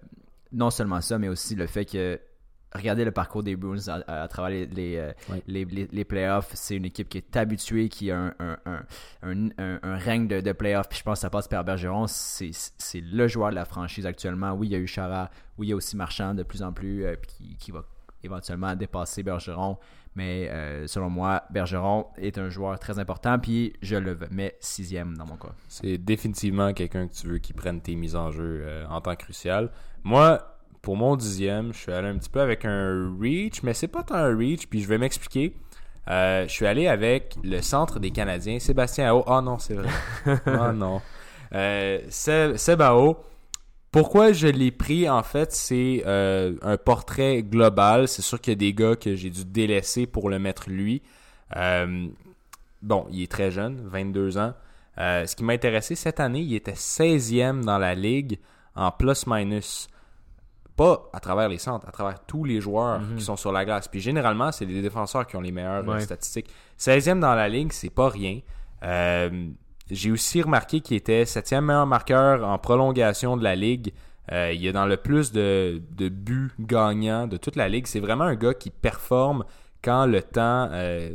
[SPEAKER 1] non seulement ça, mais aussi le fait que regardez le parcours des Bruins à, à- à travers les, les, euh,
[SPEAKER 3] Ouais.
[SPEAKER 1] les, les- les playoffs. C'est une équipe qui est habituée, qui a un, un, un, un, règne de, de playoffs. Puis je pense que ça passe par Bergeron. C'est le joueur de la franchise actuellement. Oui, il y a eu Chara. Oui, il y a aussi Marchand de plus en plus euh, qui, qui va éventuellement dépasser Bergeron. Mais euh, selon moi, Bergeron est un joueur très important. Puis je le mets sixième dans mon cas.
[SPEAKER 3] C'est définitivement quelqu'un que tu veux qui prenne tes mises en jeu euh, en temps crucial. Moi, pour mon dixième, je suis allé un petit peu avec un reach, mais c'est pas tant un reach, puis je vais m'expliquer. Euh, je suis allé avec le centre des Canadiens, Sébastien Ao. Ah non, c'est vrai. Ah non. Euh, Seb- Seb Ao. Pourquoi je l'ai pris, en fait, c'est euh, un portrait global. C'est sûr qu'il y a des gars que j'ai dû délaisser pour le mettre lui. Euh, bon, il est très jeune, 22 ans. Euh, ce qui m'a intéressé cette année, il était 16e dans la ligue en plus-minus. Pas à travers les centres, à travers tous les joueurs
[SPEAKER 2] Mhm.
[SPEAKER 3] qui sont sur la glace. Puis généralement, c'est les défenseurs qui ont les meilleures
[SPEAKER 2] Ouais.
[SPEAKER 3] statistiques. 16e dans la ligue, c'est pas rien. J'ai aussi remarqué qu'il était 7e meilleur marqueur en prolongation de la ligue. Euh, il est dans le plus de, buts gagnants de toute la ligue. C'est vraiment un gars qui performe quand le temps, euh,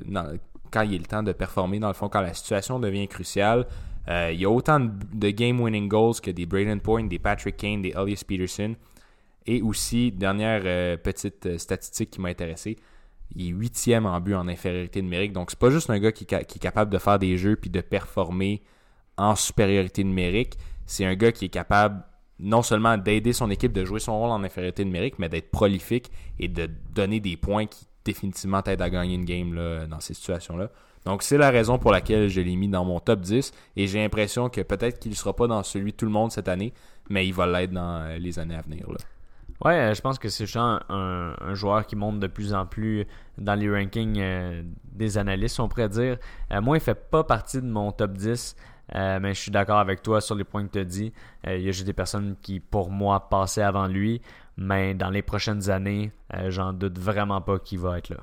[SPEAKER 3] quand il est le temps de performer, dans le fond, quand la situation devient cruciale. Euh, il y a autant de, de game-winning goals que des Braden Point, des Patrick Kane, des Elias Peterson. Et aussi, dernière euh, petite euh, statistique qui m'a intéressé, il est huitième en but en infériorité numérique. Donc, c'est pas juste un gars qui, est capable de faire des jeux puis de performer en supériorité numérique. C'est un gars qui est capable non seulement d'aider son équipe de jouer son rôle en infériorité numérique, mais d'être prolifique et de donner des points qui définitivement t'aident à gagner une game dans ces situations-là. Donc, c'est la raison pour laquelle je l'ai mis dans mon top 10 et j'ai l'impression que peut-être qu'il ne sera pas dans celui de tout le monde cette année, mais il va l'être dans euh, les années à venir.
[SPEAKER 2] Ouais, euh, je pense que c'est un, un joueur qui monte de plus en plus dans les rankings euh, des analystes, on pourrait dire. Euh, moi, il fait pas partie de mon top 10, euh, mais je suis d'accord avec toi sur les points que tu as dit. Il y a juste des personnes qui, pour moi, passaient avant lui, mais dans les prochaines années, j'en doute vraiment pas qu'il va être là.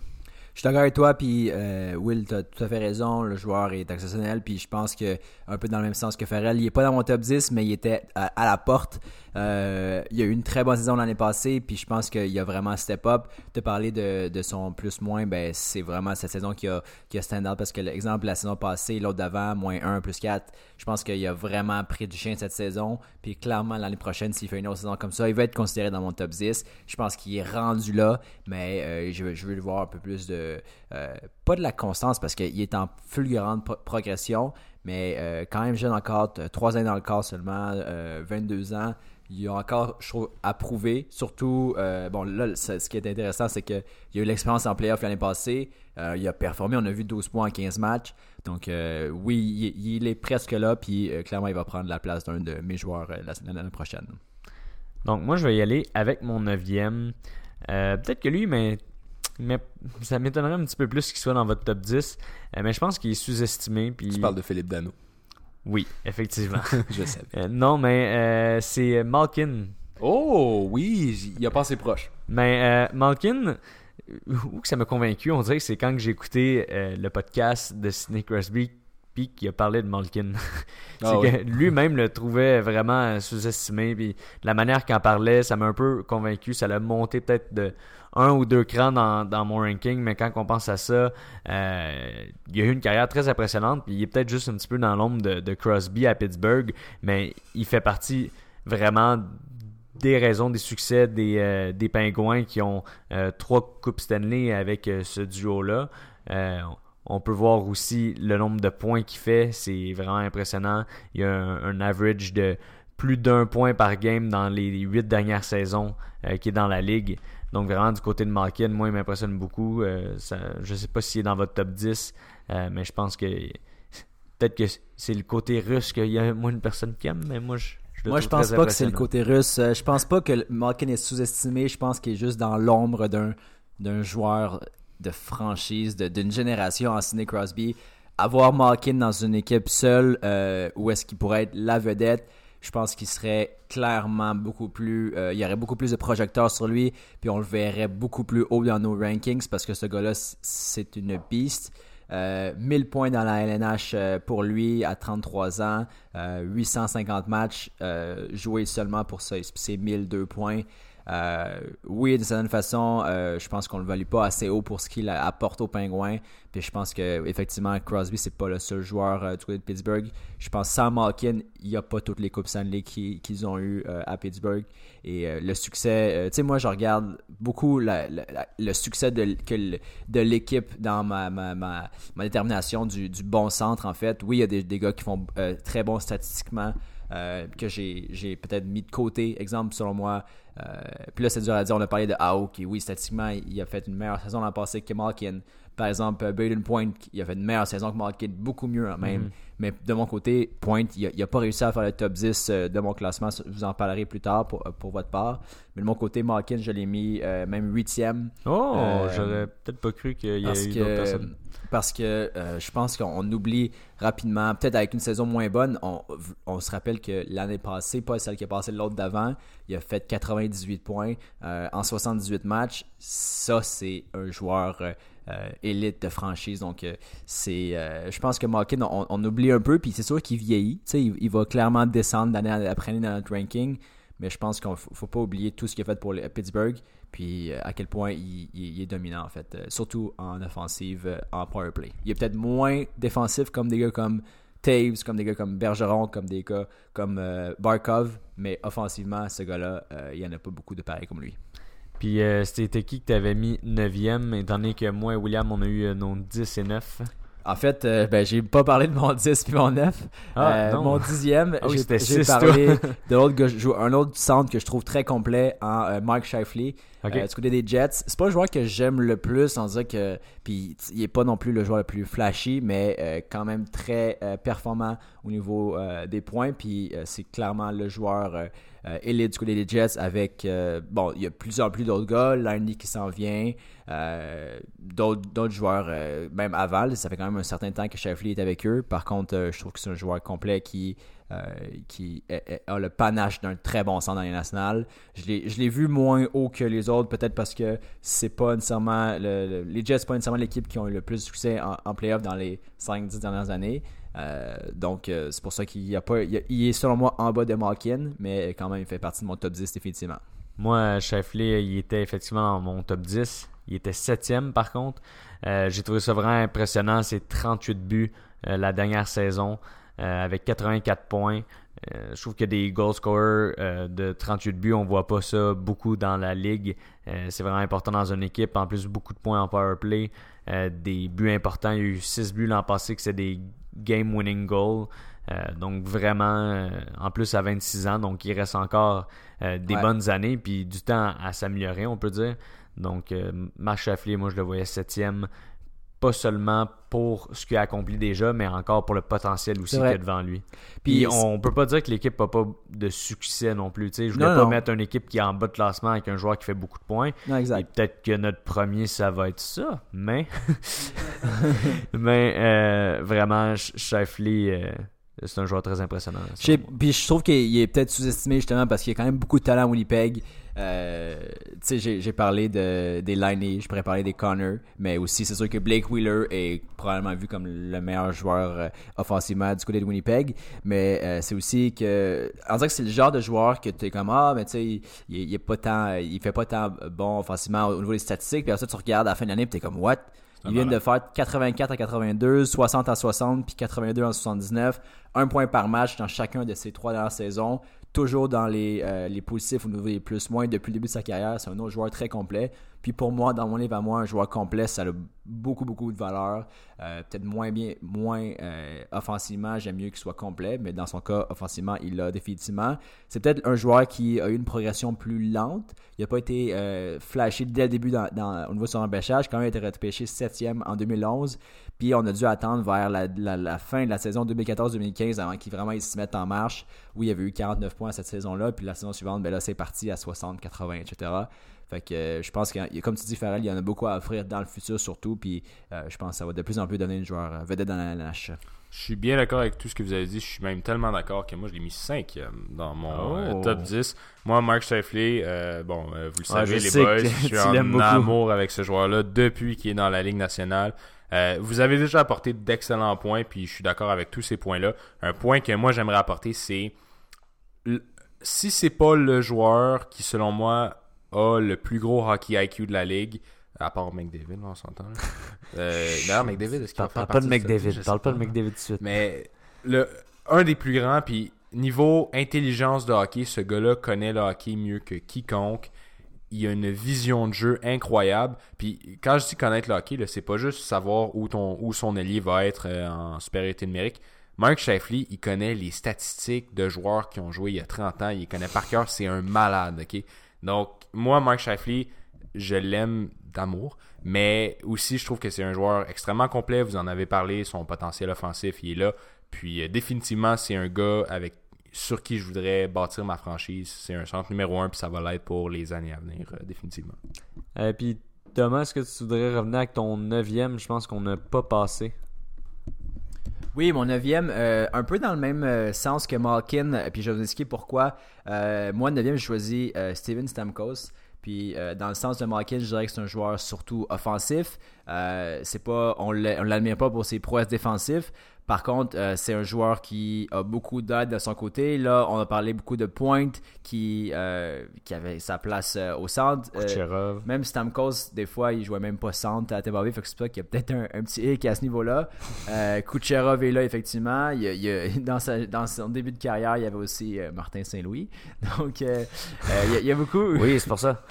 [SPEAKER 1] Je suis d'accord avec toi, puis Will, tu as tout à fait raison. Le joueur est exceptionnel, puis je pense que un peu dans le même sens que Farrell, il est pas dans mon top 10, mais il était à la porte. Euh, il a eu une très bonne saison l'année passée, puis je pense qu'il a vraiment step up. De parler de, de son plus-moins, ben c'est vraiment cette saison qui a, qui a stand out parce que l'exemple la saison passée, l'autre d'avant, moins 1, plus 4, je pense qu'il a vraiment pris du chien cette saison. Puis clairement, l'année prochaine, s'il fait une autre saison comme ça, il va être considéré dans mon top 10. Je pense qu'il est rendu là, mais euh, je, veux, je veux le voir un peu plus de. euh, pas de la constance parce qu'il est en fulgurante pro- progression, mais euh, quand même jeune encore, 3 ans dans le corps seulement, euh, 22 ans. Il a encore, je trouve, à prouver. Surtout, euh, bon, là, ce ce qui est intéressant, c'est qu'il a eu l'expérience en playoff l'année passée. Euh, il a performé. On a vu 12 points en 15 matchs. Donc, euh, oui, il, il est presque là. Puis, euh, clairement, il va prendre la place d'un de mes joueurs euh, la- l'année prochaine.
[SPEAKER 2] Donc, moi, je vais y aller avec mon neuvième. Euh, Peut-être que lui, mais, mais ça m'étonnerait un petit peu plus qu'il soit dans votre top 10. Euh, mais je pense qu'il est sous-estimé. Puis...
[SPEAKER 3] Tu parles de Philippe Dano.
[SPEAKER 2] Oui, effectivement.
[SPEAKER 3] je sais.
[SPEAKER 2] Euh, non, mais euh, c'est Malkin.
[SPEAKER 3] Oh, oui, il a passé proche.
[SPEAKER 2] Mais euh, Malkin, où que ça m'a convaincu, on dirait que c'est quand j'ai écouté le podcast de Sidney Crosby, puis qui a parlé de Malkin. c'est
[SPEAKER 3] Ah
[SPEAKER 2] que lui-même le trouvait vraiment sous-estimé, puis la manière qu'il en parlait, ça m'a un peu convaincu. Ça l'a monté peut-être de un ou deux crans dans, mon ranking, mais quand on pense à ça, euh, il a eu une carrière très impressionnante, puis il est peut-être juste un petit peu dans l'ombre de, Crosby à Pittsburgh, mais il fait partie vraiment des raisons des succès des, euh, des Pingouins qui ont euh, trois Coupes Stanley avec euh, ce duo-là. On peut voir aussi le nombre de points qu'il fait, c'est vraiment impressionnant. Il y a un, average de plus d'un point par game dans les huit dernières saisons qui est dans la ligue. Donc vraiment du côté de Malkin, moi il m'impressionne beaucoup. Euh, ça, je sais pas s'il est dans votre top 10, euh, mais je pense que peut-être que c'est le côté russe qu'il y a moins de personnes qui aiment, mais moi je, je
[SPEAKER 1] Moi, je
[SPEAKER 2] trouve
[SPEAKER 1] pense pas que c'est le côté russe. Euh, Je pense pas que Malkin est sous-estimé. Je pense qu'il est juste dans l'ombre d'un d'un joueur de franchise, de- d'une génération en Sidney Crosby. Avoir Malkin dans une équipe seule, euh, où est-ce qu'il pourrait être la vedette, je pense qu'il serait clairement beaucoup plus. euh, il y aurait beaucoup plus de projecteurs sur lui, puis on le verrait beaucoup plus haut dans nos rankings parce que ce gars-là, c'est une beast. Euh, 1000 points dans la LNH euh, pour lui à 33 ans, euh, 850 matchs euh, joués seulement pour c'est 1002 points. Euh, oui, d'une certaine façon, euh, je pense qu'on le value pas assez haut pour ce qu'il apporte aux Pingouins. Puis je pense que effectivement Crosby c'est pas le seul joueur euh, du côté de Pittsburgh. Je pense sans Malkin, il n'y a pas toutes les coupes Stanley qui- qu'ils ont eu euh, à Pittsburgh et le succès. tu sais moi je regarde beaucoup le succès de, que l'équipe dans ma, détermination du, bon centre en fait. Oui, il y a des, des gars qui font très bon statistiquement. Euh, que j'ai peut-être mis de côté. Exemple, selon moi, euh, puis là, c'est dur à dire. On a parlé de Ao, qui, oui, statistiquement, il a fait une meilleure saison l'an passé que Malkin. Par exemple, euh, Braden Point, il a fait une meilleure saison que Malkin, beaucoup mieux hein, même. Mais de mon côté, Point, il n'a pas réussi à faire le top 10 euh, de mon classement. Je vous en parlerai plus tard pour, euh, pour votre part. Mais de mon côté, Malkin, je l'ai mis euh, même huitième.
[SPEAKER 2] Oh,
[SPEAKER 1] Euh,
[SPEAKER 2] j'aurais peut-être pas cru qu'il y avait eu
[SPEAKER 1] que,
[SPEAKER 2] d'autres personnes.
[SPEAKER 1] parce que euh, je pense qu'on oublie rapidement, peut-être avec une saison moins bonne, on, on se rappelle que l'année passée, pas celle qui a passé l'autre d'avant, il a fait 98 points en 78 matchs. Ça, c'est un joueur élite de franchise. Donc, euh, c'est, euh, je pense que Malkin, on, oublie un peu, puis c'est sûr qu'il vieillit. Il, il va clairement descendre d'année après année dans notre ranking. Mais je pense qu'il ne faut, pas oublier tout ce qu'il a fait pour Pittsburgh, puis euh, à quel point il, est dominant en fait, euh, surtout en offensive, euh, en power play. Il est peut-être moins défensif comme des gars comme Taves, comme des gars comme Bergeron, comme des gars comme euh, Barkov, mais offensivement, ce gars-là, euh, il n'y en a pas beaucoup de pareils comme lui.
[SPEAKER 2] Puis euh, c'était qui que t'avais mis 9ème, étant donné que moi et William, on a eu euh, nos 10 et 9.
[SPEAKER 1] En fait, euh, ben, j'ai pas parlé de mon 10 puis mon 9.
[SPEAKER 2] Ah,
[SPEAKER 1] Euh,
[SPEAKER 2] non.
[SPEAKER 1] Mon dixième,
[SPEAKER 2] Ah oui,
[SPEAKER 1] j'ai parlé de l'autre un autre centre que je trouve très complet en euh, Mike Shifley.
[SPEAKER 2] Ok.
[SPEAKER 1] Euh, du des Jets, c'est pas le joueur que j'aime le plus, on dirait que puis il est pas non plus le joueur le plus flashy, mais euh, quand même très euh, performant au niveau des points, puis c'est clairement le joueur élite du côté des Jets avec bon, il y a plusieurs plus d'autres gars, Lindy qui s'en vient, d'autres joueurs même aval, ça fait quand même un certain temps que Shifley est avec eux. Par contre, je trouve que c'est un joueur complet qui euh, qui a le panache d'un très bon centre dans les nationales. Je l'ai vu moins haut que les autres, peut-être parce que c'est pas nécessairement le- le- les Jets, pas nécessairement l'équipe qui ont eu le plus de succès en, en playoff dans les 5-10 dernières années. Euh, donc euh, c'est pour ça qu'il a pas, il, est selon moi en bas de Malkin, mais quand même il fait partie de mon top 10 définitivement.
[SPEAKER 2] Moi, Shifley, il était effectivement dans mon top 10. Il était 7ème par contre. J'ai trouvé ça vraiment impressionnant. C'est 38 buts la dernière saison euh, avec 84 points. Euh, je trouve que des goal scorers euh, de 38 buts, on voit pas ça beaucoup dans la ligue. Euh, c'est vraiment important dans une équipe. En plus, beaucoup de points en power play. Des buts importants. Il y a eu 6 buts l'an passé que c'est des game winning goals. Donc vraiment, en plus à 26 ans, donc il reste encore des
[SPEAKER 1] Ouais.
[SPEAKER 2] bonnes années puis du temps à s'améliorer, on peut dire. Donc Marc Chafflier, moi je le voyais septième, pas seulement pour ce qu'il a accompli déjà, mais encore pour le potentiel aussi qu'il y a devant lui.
[SPEAKER 1] Puis
[SPEAKER 2] Puis on peut pas dire que l'équipe n'a pas de succès non plus. tu sais. Je voulais
[SPEAKER 1] Non,
[SPEAKER 2] pas
[SPEAKER 1] non.
[SPEAKER 2] mettre une équipe qui est en bas de classement avec un joueur qui fait beaucoup de points.
[SPEAKER 1] Non,
[SPEAKER 2] Et
[SPEAKER 1] exact.
[SPEAKER 2] peut-être que notre premier, ça va être ça. Mais, mais euh, vraiment, Sh- Shifley, euh, c'est un joueur très impressionnant.
[SPEAKER 1] Puis je trouve qu'il est peut-être sous-estimé justement parce qu'il y a quand même beaucoup de talent à Winnipeg. Euh, tu sais, j'ai, parlé de, des Liney, je pourrais parler des Connor, mais aussi c'est sûr que Blake Wheeler est probablement vu comme le meilleur joueur euh, offensivement du côté de Winnipeg. Mais euh, c'est aussi que, on dirait que c'est le genre de joueur que tu es comme ah, mais tu sais, il, il est pas tant, il fait pas tant bon offensivement au niveau des statistiques. Puis après ça, tu regardes à la fin de l'année, puis t'es comme what? Ils viennent de faire 84 à 82, 60 à 60, puis 82 à 79. Un point par match dans chacun de ces trois dernières saisons. Toujours dans les, euh, les positifs au niveau des plus-moins depuis le début de sa carrière. C'est un autre joueur très complet. Puis pour moi, dans mon livre à moi, un joueur complet, ça a beaucoup, beaucoup de valeur. Euh, Peut-être moins bien, moins euh, offensivement, j'aime mieux qu'il soit complet, mais dans son cas, offensivement, il l'a définitivement. C'est peut-être un joueur qui a eu une progression plus lente. Il n'a pas été flashé dès le début dans, au niveau de son repêchage. Quand même, il a été repêché 7e en 2011. Puis on a dû attendre vers la, la- la fin de la saison 2014-2015 avant qu'il vraiment il se mette en marche, où il y avait eu 49 points cette saison-là. Puis la saison suivante, ben là, c'est parti à 60, 80, etc. Fait que euh, je pense que, comme tu dis, Farrell, il y en a beaucoup à offrir dans le futur surtout. Puis euh, je pense que ça va de plus en plus donner une joueur euh, vedette dans la LNH.
[SPEAKER 3] Je suis bien d'accord avec tout ce que vous avez dit. Je suis même tellement d'accord que moi, je l'ai mis 5 dans mon euh,
[SPEAKER 2] Oh.
[SPEAKER 3] top 10. Moi, Mark Shifley, euh, bon, euh, vous le savez, les boys, je suis en amour avec ce joueur-là depuis qu'il est dans la Ligue nationale. Euh, vous avez déjà apporté d'excellents points, puis je suis d'accord avec tous ces points-là. Un point que moi, j'aimerais apporter, c'est si c'est pas le joueur qui, selon moi, a le plus gros hockey IQ de la Ligue, à part McDavid, là, on s'entend. Euh, D'ailleurs, McDavid, est-ce qu'il va
[SPEAKER 2] Parle,
[SPEAKER 3] faire
[SPEAKER 2] parle pas de
[SPEAKER 3] partie cette-
[SPEAKER 2] McDavid.
[SPEAKER 3] je sais
[SPEAKER 2] Parle pas de. McDavid tout de suite.
[SPEAKER 3] Mais le, un des plus grands, puis niveau intelligence de hockey, ce gars-là connaît le hockey mieux que quiconque. Il a une vision de jeu incroyable. Puis quand je dis connaître le hockey, c'est pas juste savoir où, son allié va être euh, en supériorité numérique. Mark Shifley, il connaît les statistiques de joueurs qui ont joué il y a 30 ans. Il connaît par cœur. C'est un malade, OK? Donc, moi, Mark Shifley, je l'aime d'amour. Mais aussi, je trouve que c'est un joueur extrêmement complet. Vous en avez parlé. Son potentiel offensif, il est là. Puis, euh, définitivement, c'est un gars avec sur qui je voudrais bâtir ma franchise. C'est un centre numéro un, puis ça va l'être pour les années à venir, euh, définitivement.
[SPEAKER 2] Euh, puis Thomas, est-ce que tu voudrais revenir avec ton neuvième? Je pense qu'on n'a pas passé.
[SPEAKER 1] Oui, mon neuvième, euh, un peu dans le même euh, sens que Malkin, puis je vais vous expliquer pourquoi. Euh, moi, le neuvième, j'ai choisi euh, Steven Stamkos. Puis euh, dans le sens de Malkin, je dirais que c'est un joueur surtout offensif. Euh, c'est pas, on l'admire pas pour ses prouesses défensives. Par contre, euh, c'est un joueur qui a beaucoup d'aide de son côté. Là, on a parlé beaucoup de pointe qui, euh, qui avait sa place euh, au centre.
[SPEAKER 2] Kucherov.
[SPEAKER 1] même Stamkos, des fois, il jouait même pas centre à Bay, fait que c'est pour ça qu'il y a peut-être un, un petit hic à ce niveau-là. Kucherov est là, effectivement. Il dans, sa- dans son début de carrière, il y avait aussi Martin Saint-Louis. Donc, il, y a, il y a beaucoup...
[SPEAKER 2] Oui, c'est pour ça.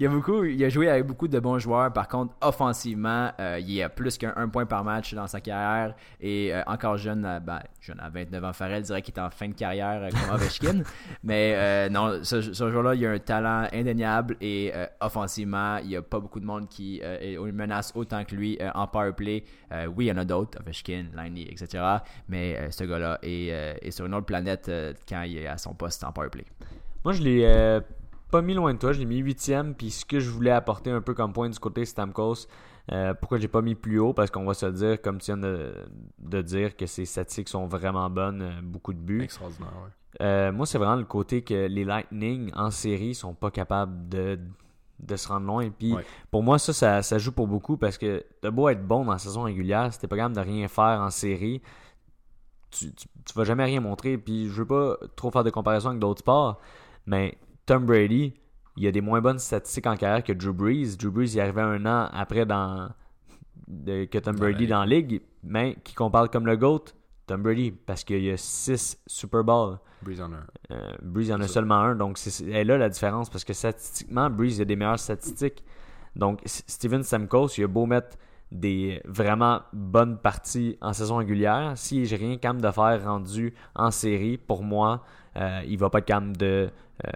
[SPEAKER 1] il, y a beaucoup, il a joué avec beaucoup de bons joueurs. Par contre, offensivement, il y a plus qu'un un point par match dans sa carrière. Et encore jeune, euh, ben, jeune à 29 ans, Farrell dirait qu'il est en fin de carrière euh, comme Ovechkin. Mais euh, non, ce, ce joueur-là, il a un talent indéniable. Et euh, offensivement, il n'y a pas beaucoup de monde qui euh, menace autant que lui euh, en power play. Euh, oui, il y en a d'autres, Ovechkin, Liney, etc. Mais euh, ce gars-là est, euh, est sur une autre planète euh, quand il est à son poste en power play.
[SPEAKER 2] Moi, je l'ai euh, pas mis loin de toi. Je l'ai mis huitième. Puis ce que je voulais apporter un peu comme point du côté Stamkos, euh, pourquoi j'ai pas mis plus haut? Parce qu'on va se dire, comme tu viens de, de dire, que ses statistiques sont vraiment bonnes, euh, beaucoup de buts.
[SPEAKER 3] Extraordinaire, ouais.
[SPEAKER 2] Euh, moi, c'est vraiment le côté que les Lightning en série sont pas capables de, de se rendre loin. Puis
[SPEAKER 3] Ouais.
[SPEAKER 2] pour moi, ça, ça, ça joue pour beaucoup parce que t'as beau être bon dans la saison régulière, si t'es pas capable de rien faire en série, tu, tu, tu vas jamais rien montrer. Puis je veux pas trop faire de comparaison avec d'autres sports, mais Tom Brady, il a des moins bonnes statistiques en carrière que Drew Brees. Drew Brees, il est arrivé un an après dans, de- que Tom Brady dans la ligue, mais qui qu'on parle comme le GOAT, Tom Brady, parce qu'il y a 6 Super Bowls.
[SPEAKER 3] Breeze on un.
[SPEAKER 2] Euh, Breeze en a
[SPEAKER 3] ça.
[SPEAKER 2] seulement un, donc c'est est là la différence parce que statistiquement, Breeze a des meilleures statistiques. Donc Steven Stamkos, il a beau mettre des vraiment bonnes parties en saison régulière, si j'ai rien capable de faire rendu en série, pour moi, euh, il va pas être capable de euh,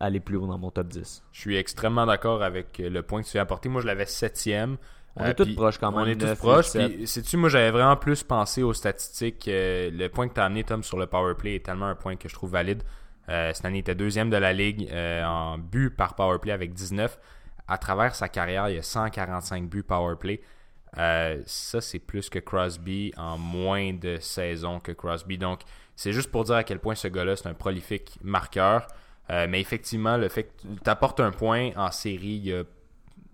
[SPEAKER 2] aller plus haut dans mon top 10.
[SPEAKER 3] Je suis extrêmement d'accord avec euh, le point que tu as apporté. Moi, je l'avais septième.
[SPEAKER 2] On
[SPEAKER 3] Euh,
[SPEAKER 2] est tous proches quand même.
[SPEAKER 3] On est tous
[SPEAKER 2] 9,
[SPEAKER 3] proches.
[SPEAKER 2] 7.
[SPEAKER 3] Puis, sais-tu, moi, j'avais vraiment plus pensé aux statistiques. Euh, le point que tu as amené, Tom, sur le power play est tellement un point que je trouve valide. Euh, cette année, il était deuxième de la ligue en but par power play avec 19. À travers sa carrière, il y a 145 buts power play. Ça, c'est plus que Crosby en moins de saisons que Crosby. Donc, c'est juste pour dire à quel point ce gars-là, c'est un prolifique marqueur. Euh, mais effectivement, le fait que tu apportes un point en série, il y a,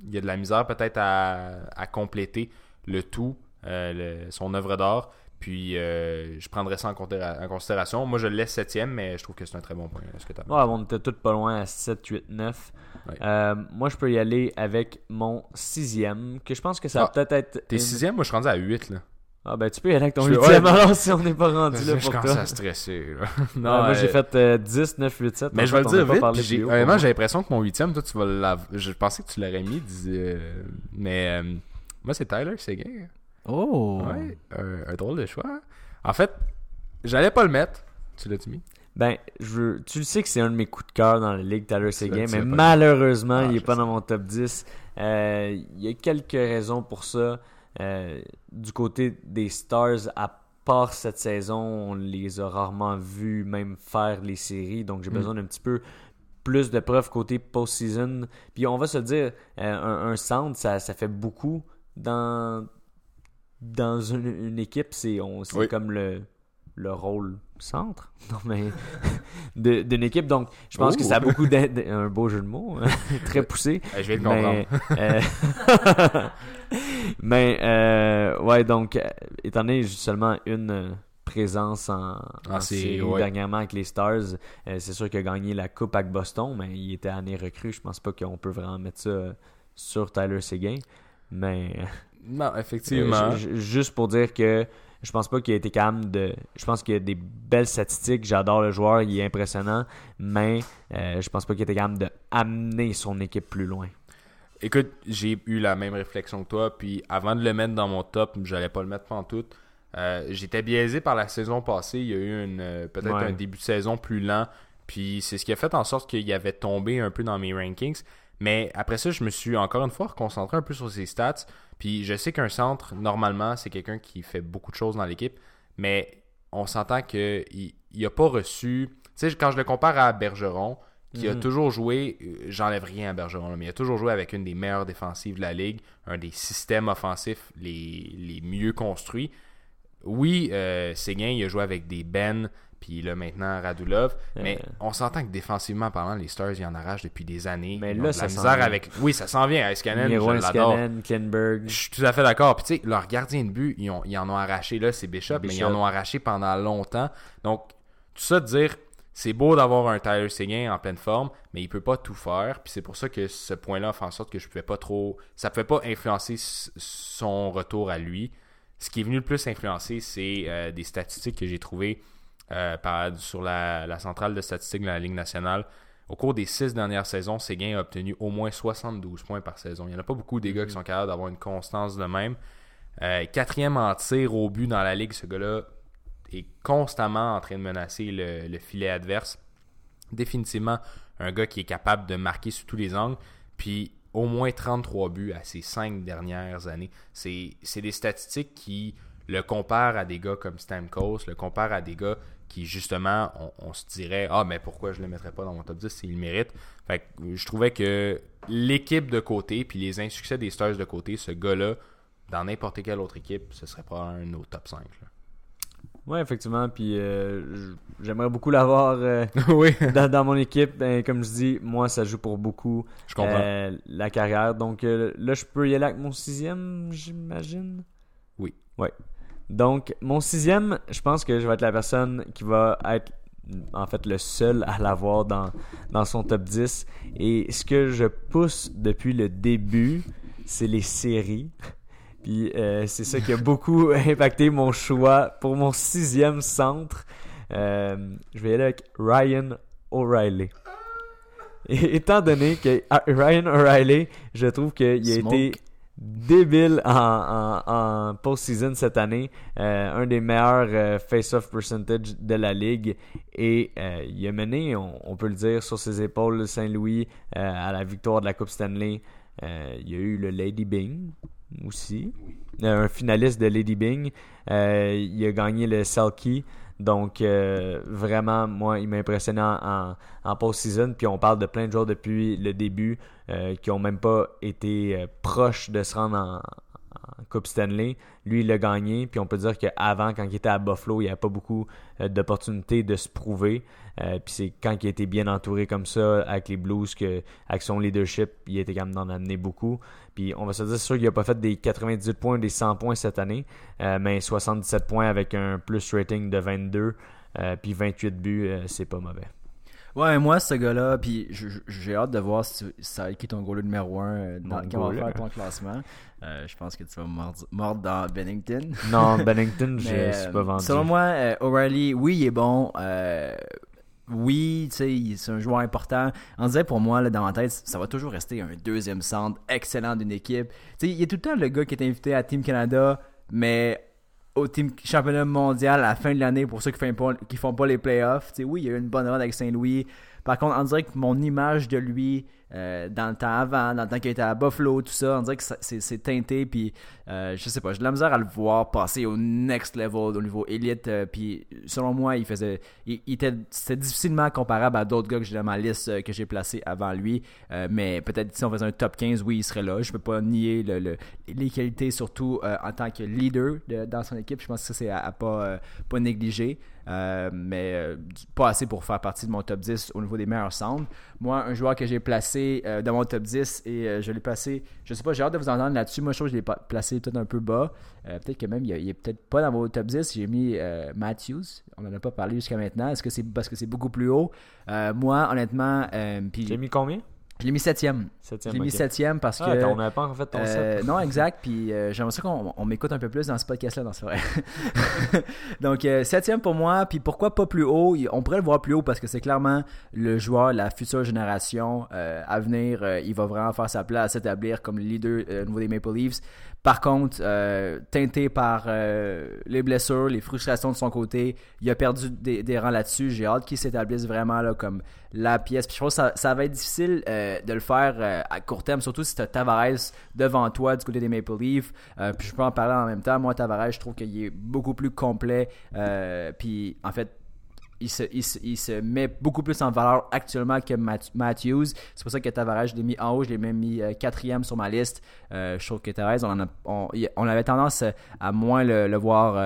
[SPEAKER 3] il y a de la misère peut-être à, à compléter le tout, euh, le- son œuvre d'art. Puis, euh, je prendrais ça en, considéra- en considération. Moi, je le laisse septième, mais je trouve que c'est un très bon point. Est-ce que
[SPEAKER 2] Ouais, on était tous pas loin à 7, 8, 9.
[SPEAKER 3] Ouais.
[SPEAKER 2] Euh, moi, je peux y aller avec mon sixième, que je pense que ça va
[SPEAKER 3] Ah,
[SPEAKER 2] peut-être être.
[SPEAKER 3] T'es
[SPEAKER 2] une-
[SPEAKER 3] sixième, moi je suis rendu à 8 là.
[SPEAKER 2] Ah, ben tu peux y aller avec ton
[SPEAKER 3] Je-
[SPEAKER 2] huitième alors si on n'est pas rendu là
[SPEAKER 3] je
[SPEAKER 2] pour
[SPEAKER 3] commence
[SPEAKER 2] toi.
[SPEAKER 3] à stresser. là. Non,
[SPEAKER 2] moi, j'ai fait euh, 10, 9, 8, 7.
[SPEAKER 3] Mais je vais le dire vite. j'ai- Honnêtement, j'ai l'impression que mon huitième, toi, tu vas l'avoir. Je pensais que tu l'aurais mis. dis- euh, Mais euh, moi, c'est Tyler Seguin.
[SPEAKER 1] Oh!
[SPEAKER 3] Ouais, un, drôle de choix. En fait, j'allais pas le mettre. Tu l'as-tu mis?
[SPEAKER 2] Ben, je tu le sais que c'est un de mes coups de cœur dans la ligue, Tyler Seguin, mais malheureusement,
[SPEAKER 3] Ah,
[SPEAKER 2] il est
[SPEAKER 3] je
[SPEAKER 2] pas
[SPEAKER 3] sais.
[SPEAKER 2] dans mon top 10. Euh, Il y a quelques raisons pour ça. Euh, du côté des Stars, à part cette saison, on les a rarement vus même faire les séries, donc j'ai
[SPEAKER 3] Mm.
[SPEAKER 2] besoin d'un petit peu plus de preuves côté post-season. Puis on va se dire, euh, un, un centre, ça, ça fait beaucoup dans, dans une, une équipe. C'est on- c'est
[SPEAKER 3] Oui.
[SPEAKER 2] comme le, le rôle centre non, mais d'une équipe. Donc, je pense que ça a beaucoup d'in- d'- un beau jeu de mots, hein, très poussé.
[SPEAKER 3] Je vais le comprendre.
[SPEAKER 2] Mais, euh, mais euh, ouais, donc, euh, étant donné seulement une présence en, en
[SPEAKER 3] série,
[SPEAKER 2] série
[SPEAKER 3] ouais.
[SPEAKER 2] dernièrement avec les Stars, euh, c'est sûr qu'il a gagné la Coupe avec Boston, mais il était année recrue. Je pense pas qu'on peut vraiment mettre ça sur Tyler Seguin. Mais
[SPEAKER 3] Non, effectivement.
[SPEAKER 2] ju- ju- juste pour dire que je pense pas qu'il a été capable de. Je pense qu'il y a des belles statistiques. J'adore le joueur, il est impressionnant, mais euh, je pense pas qu'il était capable de amener son équipe plus loin.
[SPEAKER 3] Écoute, j'ai eu la même réflexion que toi, puis avant de le mettre dans mon top, j'allais pas le mettre en tout. J'étais biaisé par la saison passée. Il y a eu une euh, peut-être
[SPEAKER 2] Ouais.
[SPEAKER 3] un début de saison plus lent, puis c'est ce qui a fait en sorte qu'il avait tombé un peu dans mes rankings. Mais après ça, je me suis encore une fois concentré un peu sur ses stats. Puis je sais qu'un centre, normalement, c'est quelqu'un qui fait beaucoup de choses dans l'équipe, mais on s'entend qu'il n'a pas reçu. Tu sais, quand je le compare à Bergeron, qui a
[SPEAKER 2] Mhm.
[SPEAKER 3] toujours joué, euh, j'enlève rien à Bergeron, mais il a toujours joué avec une des meilleures défensives de la ligue, un des systèmes offensifs les, les mieux construits. Oui, euh, Séguin, il a joué avec des Ben, puis là maintenant Radulov, mais
[SPEAKER 2] Euh.
[SPEAKER 3] on s'entend que défensivement parlant, les Stars, ils en arrachent depuis des années.
[SPEAKER 2] Mais là, ça
[SPEAKER 3] la
[SPEAKER 2] s'en
[SPEAKER 3] misère
[SPEAKER 2] vient.
[SPEAKER 3] avec. Oui, ça s'en vient. Escanen, je l'adore.
[SPEAKER 2] Iskanen, Klinberg.
[SPEAKER 3] Je suis tout à fait d'accord. Puis tu sais, leur gardien de but, ils, ont- ils en ont arraché. Là, c'est Bishop, mais ils en ont arraché pendant longtemps. Donc, tout ça de dire, c'est beau d'avoir un Tyler Seguin en pleine forme, mais il peut pas tout faire. Puis c'est pour ça que ce point-là fait en sorte que je pouvais pas trop. Ça pouvait pas influencer son retour à lui. Ce qui est venu le plus influencer, c'est euh, des statistiques que j'ai trouvées euh, par- sur la, la centrale de statistiques de la Ligue nationale. Au cours des six dernières saisons, Séguin a obtenu au moins 72 points par saison. Il n'y en a pas beaucoup des gars qui sont capables d'avoir une constance de même. Euh, quatrième en tir au but dans la Ligue, ce gars-là est constamment en train de menacer le, le filet adverse. Définitivement, un gars qui est capable de marquer sur tous les angles. Puis au moins 33 buts à ces cinq dernières années. C'est c'est des statistiques qui le comparent à des gars comme Stamkos, le comparent à des gars qui, justement, on, on se dirait Ah, mais pourquoi je le mettrais pas dans mon top 10 s'il le mérite Fait que euh, je trouvais que l'équipe de côté, puis les insuccès des Stars de côté, ce gars-là, dans n'importe quelle autre équipe, ce serait probablement un de nos top 5. là.
[SPEAKER 2] Ouais, effectivement. Puis euh, j'aimerais beaucoup l'avoir euh,
[SPEAKER 3] oui,
[SPEAKER 2] dans, dans mon équipe. Ben, comme je dis, moi, ça joue pour beaucoup
[SPEAKER 3] je comprends.
[SPEAKER 2] euh, la carrière. Donc là, je peux y aller avec mon sixième, j'imagine?
[SPEAKER 3] Oui.
[SPEAKER 2] Ouais. Donc, mon sixième, je pense que je vais être la personne qui va être en fait le seul à l'avoir dans, dans son top 10. Et ce que je pousse depuis le début, c'est les séries. Puis euh, c'est ça qui a beaucoup impacté mon choix pour mon sixième centre. Euh, je vais aller avec Ryan O'Reilly. Étant donné que ah, Ryan O'Reilly, je trouve qu'il a été débile en, en, en post-season cette année. Euh, un des meilleurs euh, face-off percentage de la ligue. Et euh, il a mené, on, on peut le dire, sur ses épaules le Saint-Louis à la victoire de la Coupe Stanley. Il y a eu le Lady Bing aussi. Un finaliste de Lady Bing. Il a gagné le Selkie. Donc, euh, vraiment, moi, il m'a impressionné en, en, post-season. Puis on parle de plein de joueurs depuis le début euh, qui ont même pas été euh, proches de se rendre en, en Coupe Stanley. Lui, il l'a gagné. Puis on peut dire qu'avant, quand il était à Buffalo, il n'y avait pas beaucoup euh, d'opportunités de se prouver. puis c'est quand il été bien entouré comme ça avec les Blues que, avec son leadership, il était capable d'en amener beaucoup. Puis on va se dire, c'est sûr qu'il n'a pas fait des 98 points, des 100 points cette année, mais 77 points avec un plus rating de 22, puis 28 buts, c'est pas mauvais.
[SPEAKER 1] Ouais, moi, ce gars-là, puis j'ai hâte de voir si, ça qui est ton goaler numéro 1 euh, dans, faire ton classement. Euh, je pense que tu vas mordre, dans Bennington.
[SPEAKER 2] Non, Bennington, je suis pas vendu.
[SPEAKER 1] Selon moi, euh, O'Reilly, oui, il est bon. oui, tu sais, c'est un joueur important. On disait pour moi, là, dans ma tête, ça va toujours rester un deuxième centre excellent d'une équipe. Tu sais, il est tout le temps le gars qui est invité à Team Canada, mais au team championnat mondial à la fin de l'année pour ceux qui font pas, font pas les playoffs. oui, il y a eu une bonne run avec Saint-Louis. Par contre, on dirait que mon image de lui euh, dans le temps avant, dans le temps qu'il était à Buffalo, tout ça, on dirait que c'est teinté. Puis, euh, je sais pas, j'ai de la misère à le voir passer au next level, au niveau élite. Euh, puis, selon moi, il faisait. Il, était, c'était difficilement comparable à d'autres gars que j'ai dans ma liste que j'ai placé avant lui. mais peut-être si on faisait un top 15, oui, il serait là. Je peux pas nier le, les qualités, surtout en tant que leader dans son équipe. Je pense que c'est à, pas, pas négliger. Mais pas assez pour faire partie de mon top 10 au niveau des meilleurs centres. Moi, un joueur que j'ai placé euh, dans mon top 10 et euh, je l'ai placé, je sais pas, j'ai hâte de vous entendre là-dessus. Moi, je trouve que je l'ai placé peut-être un peu bas. Euh, peut-être que même, il, est peut-être pas dans mon top 10. J'ai mis Matthews. On n'en a pas parlé jusqu'à maintenant. Est-ce que c'est parce que c'est beaucoup plus haut? moi, honnêtement.
[SPEAKER 2] J'ai mis combien?
[SPEAKER 1] Je l'ai mis septième.
[SPEAKER 2] septième
[SPEAKER 1] je l'ai mis septième parce
[SPEAKER 2] ah,
[SPEAKER 1] que.
[SPEAKER 2] on n'avait pas encore fait ton euh,
[SPEAKER 1] Non, exact. Puis euh, j'aimerais ça qu'on m'écoute un peu plus dans ce podcast-là, dans ce vrai. Donc, euh, septième pour moi. Puis pourquoi pas plus haut? On pourrait le voir plus haut parce que c'est clairement le joueur, la future génération à venir. il va vraiment faire sa place, s'établir comme leader au niveau des Maple Leafs. Par contre, teinté par les blessures, les frustrations de son côté, il a perdu des, rangs là-dessus. J'ai hâte qu'il s'établisse vraiment là, comme la pièce. Puis je pense que ça, va être difficile euh, de le faire euh, à court terme, surtout si tu as Tavares devant toi du côté des Maple Leafs. Euh, puis je peux en parler en même temps. Moi, Tavares, je trouve qu'il est beaucoup plus complet. puis en fait, il se, il, se, met beaucoup plus en valeur actuellement que Matthews. C'est pour ça que Tavares, je l'ai mis en haut, je l'ai même mis quatrième sur ma liste. je trouve que Tavares, on, on, avait tendance à moins le, voir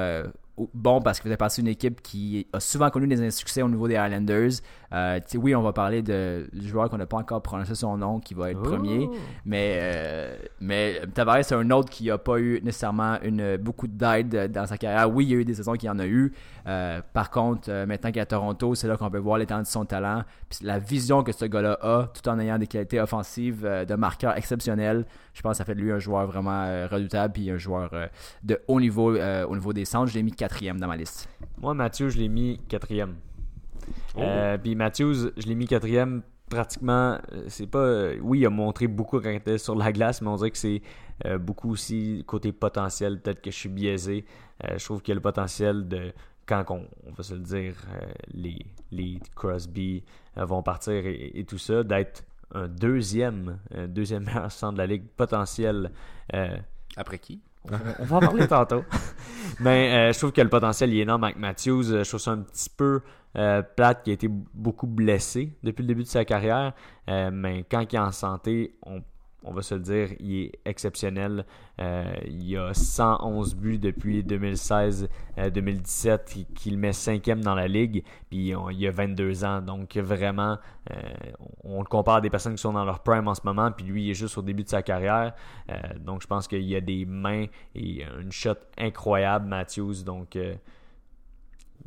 [SPEAKER 1] bon parce qu'il faisait partie d'une équipe qui a souvent connu des insuccès au niveau des Islanders. Euh, oui, on va parler de, du joueur qu'on n'a pas encore prononcé son nom qui va être premier, oh. mais, euh, mais Tavares, c'est un autre qui n'a pas eu nécessairement une, beaucoup d'aide dans sa carrière. Oui, il y a eu des saisons qui en a eu. Euh, par contre, maintenant qu'il est à Toronto, c'est là qu'on peut voir l'étendue de son talent, puis la vision que ce gars-là a, tout en ayant des qualités offensives de marqueur exceptionnel. Je pense que ça fait de lui un joueur vraiment redoutable, puis un joueur de haut niveau au niveau des centres. Je l'ai mis quatrième dans ma liste.
[SPEAKER 2] Moi, Mathieu, je l'ai mis quatrième. Oh. Euh, puis Matthews, je l'ai mis quatrième pratiquement. Euh, c'est pas. Euh, oui, il a montré beaucoup quand il était sur la glace, mais on dirait que c'est beaucoup aussi côté potentiel. Peut-être que je suis biaisé. je trouve qu'il y a le potentiel de. Quand on, va se le dire, les, les Crosby vont partir et, tout ça, d'être un deuxième, deuxième meilleur centre de la ligue potentiel.
[SPEAKER 3] Après qui?
[SPEAKER 2] on va en parler tantôt. Mais je trouve que le potentiel est énorme avec Matthews. Je trouve ça un petit peu euh, Platt qui a été beaucoup blessé depuis le début de sa carrière, euh, mais quand il est en santé, on, va se le dire, il est exceptionnel. Euh, il a 111 buts depuis 2016-2017, qu'il met cinquième dans la ligue, puis il a 22 ans. Donc vraiment, on, le compare à des personnes qui sont dans leur prime en ce moment, puis lui, il est juste au début de sa carrière. donc je pense qu'il a des mains et une shot incroyable, Matthews. Donc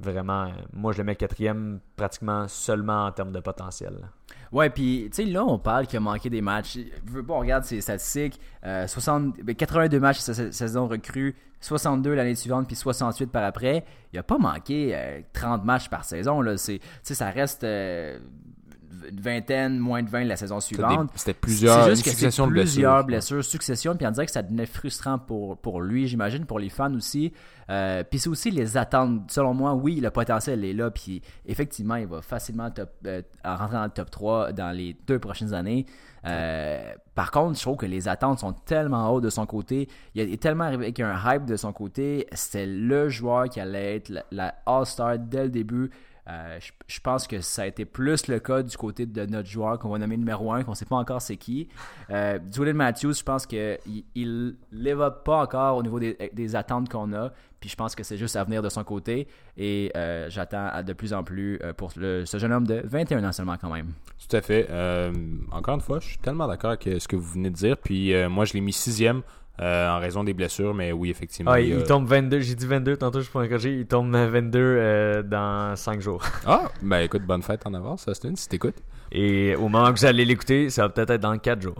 [SPEAKER 2] vraiment, euh, moi je le mets quatrième pratiquement seulement en termes de potentiel.
[SPEAKER 1] Ouais, puis tu sais, là on parle qu'il a manqué des matchs. Bon, on regarde ses statistiques 60, 82 matchs cette saison recrue, 62 l'année suivante, puis 68 par après. Il a pas manqué 30 euh, matchs par saison. Là. C'est, ça reste euh, vingtaine, moins de 20 la saison suivante.
[SPEAKER 3] C'était plusieurs,
[SPEAKER 1] juste succession de plusieurs blessures. succession, puis on dirait que ça devenait frustrant pour, pour lui, j'imagine, pour les fans aussi. Euh, puis c'est aussi les attentes. Selon moi, oui, le potentiel est là, puis effectivement, il va facilement euh, rentrer dans le top 3 dans les deux prochaines années. Euh, par contre, je trouve que les attentes sont tellement hautes de son côté. Il est tellement arrivé avec un hype de son côté. C'était le joueur qui allait être la, All-Star dès le début. Euh, je, pense que ça a été plus le cas du côté de notre joueur qu'on va nommer numéro 1, qu'on ne sait pas encore c'est qui. Euh, Julian Matthews, je pense qu'il il up pas encore au niveau des, attentes qu'on a. Puis je pense que c'est juste à venir de son côté. Et euh, j'attends de plus en plus euh, pour ce jeune homme de 21 ans seulement quand même.
[SPEAKER 3] Tout à fait. Encore une fois, je suis tellement d'accord avec ce que vous venez de dire. Puis moi, je l'ai mis sixième euh, en raison des blessures, mais oui, effectivement.
[SPEAKER 2] Ah,
[SPEAKER 3] il
[SPEAKER 2] tombe 22, j'ai dit 22 tantôt, je peux encourager, il tombe 22 euh, dans 5 jours.
[SPEAKER 3] Ah, ben écoute, bonne fête en avance, Austin, si t'écoutes.
[SPEAKER 2] Et au moment que vous allez l'écouter, ça va peut-être être dans 4 jours.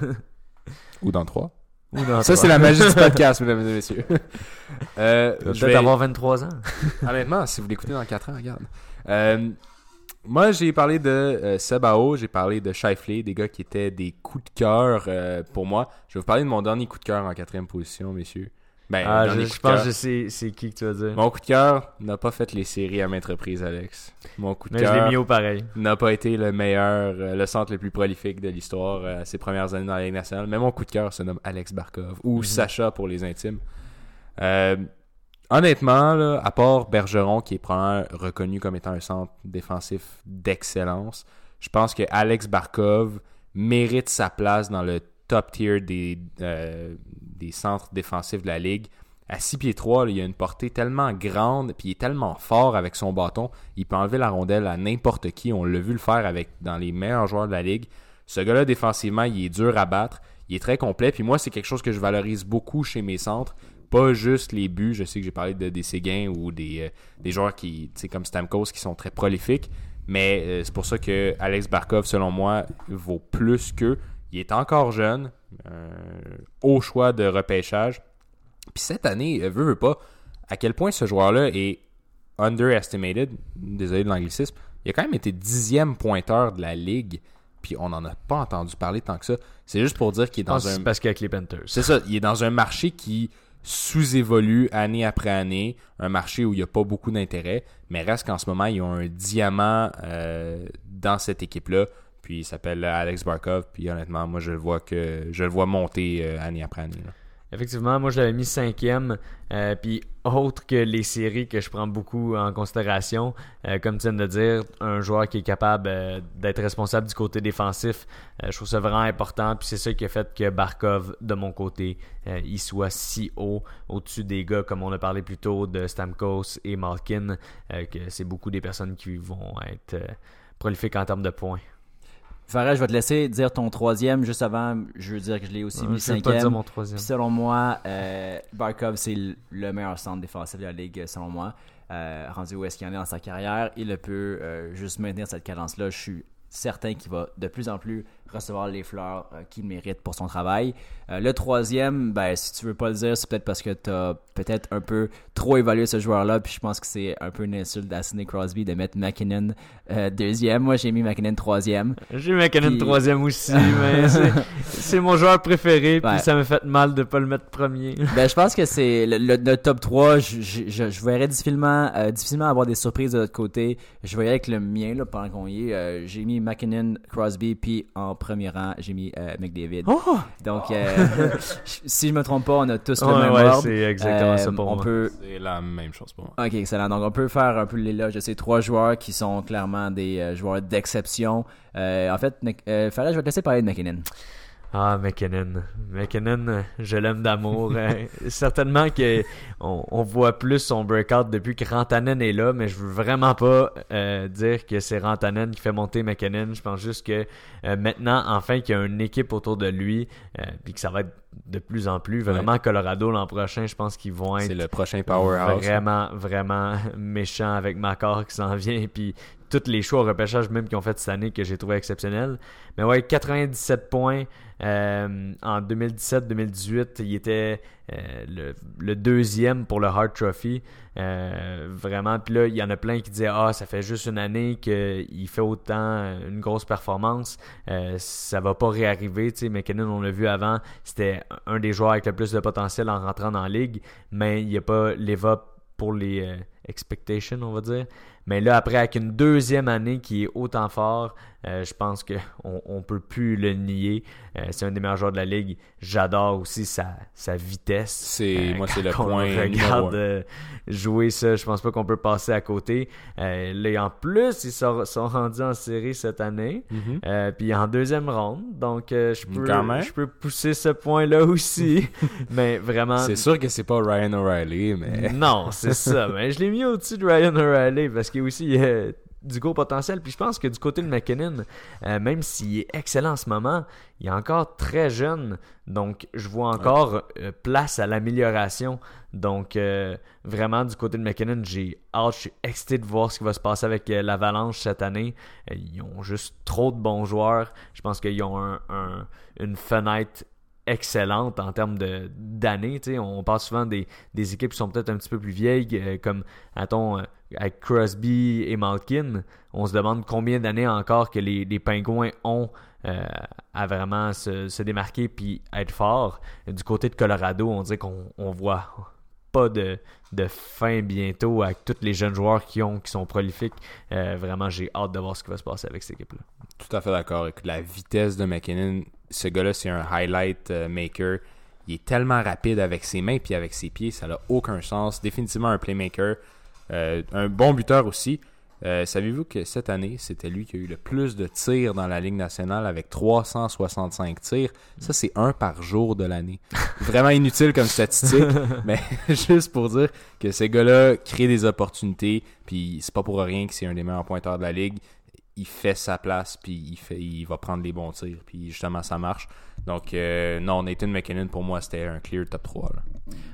[SPEAKER 3] Ou dans trois.
[SPEAKER 2] Ou dans
[SPEAKER 3] Ça,
[SPEAKER 2] trois.
[SPEAKER 3] c'est la magie du podcast, mesdames et messieurs. Euh,
[SPEAKER 2] peut-être
[SPEAKER 3] vais-
[SPEAKER 2] avoir 23 ans.
[SPEAKER 3] Honnêtement, si vous l'écoutez dans 4 ans, regarde. Euh, moi, j'ai parlé de euh, Sebao, j'ai parlé de Shifley, des gars qui étaient des coups de cœur euh, pour moi. Je vais vous parler de mon dernier coup de cœur en quatrième position, messieurs. Ben,
[SPEAKER 2] Ah, je, pense
[SPEAKER 3] cœur.
[SPEAKER 2] que c'est qui que tu vas dire.
[SPEAKER 3] Mon coup de cœur n'a pas fait les séries à maintes reprises, Alex. Mon coup de
[SPEAKER 2] Mais je l'ai
[SPEAKER 3] cœur
[SPEAKER 2] mis au pareil.
[SPEAKER 3] n'a pas été le meilleur, euh, le centre le plus prolifique de l'histoire euh, à ses premières années dans la Ligue nationale. Mais mon coup de cœur se nomme Alex Barkov ou
[SPEAKER 2] Mhm.
[SPEAKER 3] Sacha pour les intimes. Euh, honnêtement, à part Bergeron, qui est probablement reconnu comme étant un centre défensif d'excellence, je pense que Alex Barkov mérite sa place dans le top tier des, euh, des centres défensifs de la Ligue. À 6 pieds 3, il a une portée tellement grande, puis il est tellement fort avec son bâton, il peut enlever la rondelle à n'importe qui. On l'a vu le faire avec dans les meilleurs joueurs de la Ligue. Ce gars-là, défensivement, il est dur à battre. Il est très complet. Puis moi, c'est quelque chose que je valorise beaucoup chez mes centres. Pas juste les buts. Je sais que j'ai parlé de, des Séguins ou des, euh, des joueurs qui, comme Stamkos qui sont très prolifiques. Mais euh, c'est pour ça que Alex Barkov, selon moi, vaut plus qu'eux. Il est encore jeune. euh, au choix de repêchage. Puis cette année, veut, veut pas, à quel point ce joueur-là est underestimated, désolé de l'anglicisme, il a quand même été dixième pointeur de la ligue, puis on n'en a pas entendu parler tant que ça. C'est juste pour dire qu'il est dans un...
[SPEAKER 2] c'est parce qu'avec les Panthers.
[SPEAKER 3] C'est ça, il est dans un marché qui sous-évolue année après année, un marché où il n'y a pas beaucoup d'intérêt, mais reste qu'en ce moment, ils ont un diamant euh, dans cette équipe-là, puis il s'appelle Alex Barkov, puis honnêtement, moi je le vois que je le vois monter euh, année après année.
[SPEAKER 2] Effectivement, moi je l'avais mis cinquième. Euh, puis autre que les séries que je prends beaucoup en considération, euh, comme tu viens de dire, un joueur qui est capable euh, d'être responsable du côté défensif, je trouve ça vraiment important. Puis c'est ça qui a fait que Barkov, de mon côté, il soit si haut au-dessus des gars, comme on a parlé plus tôt, de Stamkos et Malkin, que c'est beaucoup des personnes qui vont être prolifiques en termes de points.
[SPEAKER 1] Farah, je vais te laisser dire ton troisième juste avant. Je veux dire que je l'ai aussi mis
[SPEAKER 2] je vais pas dire
[SPEAKER 1] cinquième.
[SPEAKER 2] mon troisième.
[SPEAKER 1] Puis selon moi, euh, Barkov, c'est le- le meilleur centre défensif de la ligue, selon moi. Euh, rendu où est-ce qu'il en est dans sa carrière, il peut euh, juste maintenir cette cadence-là. Je suis certain qu'il va de plus en plus recevoir les fleurs euh, qu'il mérite pour son travail. Euh, le troisième, ben, si tu veux pas le dire, c'est peut-être parce que tu as peut-être un peu trop évalué ce joueur-là. Puis je pense que c'est un peu une insulte à Sidney Crosby de mettre McKinnon euh, deuxième. Moi, j'ai mis McKinnon troisième.
[SPEAKER 2] J'ai McKinnon
[SPEAKER 1] Puis-
[SPEAKER 2] troisième aussi, mais c'est- mon joueur préféré, puis
[SPEAKER 1] Ouais.
[SPEAKER 2] ça me fait mal de pas le mettre premier.
[SPEAKER 1] Ben, je pense que c'est le, le- le top 3. Je, je, je, je verrais difficilement, difficilement avoir des surprises de l'autre côté. Je voyais avec le mien, là, pendant qu'on y est. j'ai mis McKinnon, Crosby, puis en premier rang, j'ai mis euh, McDavid.
[SPEAKER 2] Oh!
[SPEAKER 1] Donc, euh, si je me trompe pas, on a tous le même
[SPEAKER 2] ouais,
[SPEAKER 1] ordre.
[SPEAKER 2] c'est exactement
[SPEAKER 1] Euh,
[SPEAKER 2] ça pour
[SPEAKER 1] on
[SPEAKER 2] moi.
[SPEAKER 1] peut
[SPEAKER 3] C'est la même chose pour moi.
[SPEAKER 1] Ok, excellent. Donc, on peut faire un peu l'éloge de ces trois joueurs qui sont clairement des euh, joueurs d'exception. Euh, en fait, Nick- euh, Farah, je vais te laisser parler de McKinnon.
[SPEAKER 2] Ah, McKinnon. McKinnon, je l'aime d'amour. Euh, certainement que on, on voit plus son breakout depuis que Rantanen est là, mais je veux vraiment pas euh, dire que c'est Rantanen qui fait monter McKinnon. Je pense juste que euh, maintenant, enfin, qu'il y a une équipe autour de lui, euh, puis que ça va être de plus en plus. Vraiment, Colorado l'an prochain, je pense qu'ils vont être
[SPEAKER 3] C'est le prochain powerhouse.
[SPEAKER 2] Vraiment, vraiment méchant avec Macor qui s'en vient. Puis tous les choix au repêchage, même qu'ils ont fait cette année, que j'ai trouvé exceptionnel. Mais ouais, 97 points. euh, en 2017-2018, il était euh, le, deuxième pour le Hart Trophy. Euh, vraiment. Puis là, il y en a plein qui disaient Ah, ça fait juste une année qu'il fait autant une grosse performance. Ça va pas réarriver. Tu sais, McKinnon, on l'a vu avant, c'était un des joueurs avec le plus de potentiel en rentrant dans la ligue, mais il n'y a pas l'EVA pour les, expectation, on va dire. Mais là, après, avec une deuxième année qui est autant fort, euh, je pense qu'on on peut plus le nier. Euh, c'est un des meilleurs joueurs de la ligue. J'adore aussi sa, sa vitesse.
[SPEAKER 3] C'est,
[SPEAKER 2] Euh,
[SPEAKER 3] moi, c'est le point
[SPEAKER 2] regarde jouer ça, je pense pas qu'on peut passer à côté. Là, en plus, ils sont, sont rendus en série cette année.
[SPEAKER 3] Mhm.
[SPEAKER 2] Puis en deuxième ronde, donc je peux je peux pousser ce point-là aussi, mais vraiment
[SPEAKER 3] C'est sûr que c'est pas Ryan O'Reilly, mais
[SPEAKER 2] non, c'est ça. Mais je l'ai mis au-dessus de Ryan O'Reilly parce qu'il y a aussi euh, du gros potentiel. Puis je pense que du côté de McKinnon, euh, même s'il est excellent en ce moment, il est encore très jeune. Donc je vois encore euh, place à l'amélioration. Donc euh, vraiment du côté de McKinnon, j'ai hâte, je suis excité de voir ce qui va se passer avec l'Avalanche cette année. Ils ont juste trop de bons joueurs. Je pense qu'ils ont un- un- une fenêtre excellente en termes de d'années. On parle souvent des, des équipes qui sont peut-être un petit peu plus vieilles, euh, comme attends, euh, avec Crosby et Malkin. On se demande combien d'années encore que les, les Pingouins ont euh, à vraiment se, se démarquer puis être forts. Du côté de Colorado, on dirait qu'on on voit pas de, de fin bientôt avec tous les jeunes joueurs qui ont qui sont prolifiques. Vraiment, j'ai hâte de voir ce qui va se passer avec cette équipe-là.
[SPEAKER 3] tout à fait d'accord. Écoute, La vitesse de McKinnon, ce gars-là, c'est un highlight euh, maker. Il est tellement rapide avec ses mains puis avec ses pieds, ça n'a aucun sens. Définitivement un playmaker. Euh, un bon buteur aussi. Euh, Savez-vous que cette année, c'était lui qui a eu le plus de tirs dans la Ligue nationale avec 365 tirs? Ça, c'est un par jour de l'année. Vraiment inutile comme statistique, mais juste pour dire que ces gars-là créent des opportunités, puis c'est pas pour rien que c'est un des meilleurs pointeurs de la Ligue. Il fait sa place, puis il, fait, il va prendre les bons tirs, puis justement, ça marche. Donc, euh, non, Nathan McKinnon, pour moi, c'était un clear top 3. Là.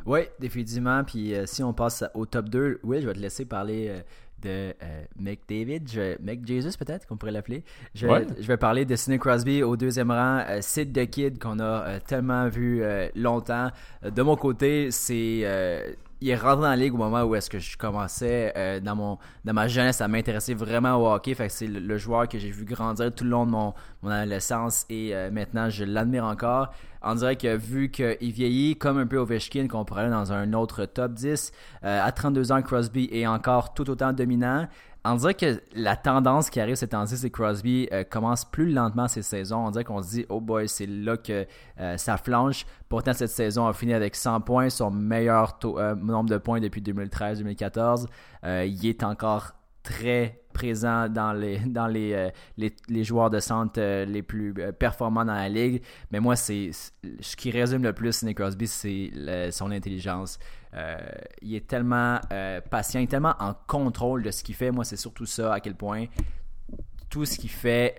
[SPEAKER 1] Oui, définitivement. Puis euh, si on passe au top 2, Will, je vais te laisser parler euh, de euh, McDavid, je, McJesus peut-être, qu'on pourrait l'appeler. Je,
[SPEAKER 3] Ouais.
[SPEAKER 1] je vais parler de Sidney Crosby au deuxième rang, euh, Sid the Kid qu'on a tellement vu longtemps. De mon côté, c'est... il est rentré dans la ligue au moment où est-ce que je commençais euh, dans mon dans ma jeunesse à m'intéresser vraiment au hockey. Fait que c'est le, le joueur que j'ai vu grandir tout le long de mon, mon adolescence et euh, maintenant je l'admire encore. On dirait que vu qu'il vieillit comme un peu Ovechkin qu'on pourrait aller dans un autre top 10, euh, à 32 ans Crosby est encore tout autant dominant. On dirait que la tendance qui arrive cette temps-ci, c'est que Crosby euh, commence plus lentement ses saisons. On dirait qu'on se dit, oh boy, c'est là que euh, ça flanche. Pourtant, cette saison a fini avec 100 points, son meilleur taux- euh, nombre de points depuis 2013-2014. Euh, il est encore très présent dans les dans les, euh, les, joueurs de centre euh, les plus euh, performants dans la ligue. Mais moi, c'est ce qui résume le plus Sidney Crosby, c'est son intelligence. Il est tellement patient, il est tellement en contrôle de ce qu'il fait. Moi, c'est surtout ça, à quel point tout ce qu'il fait,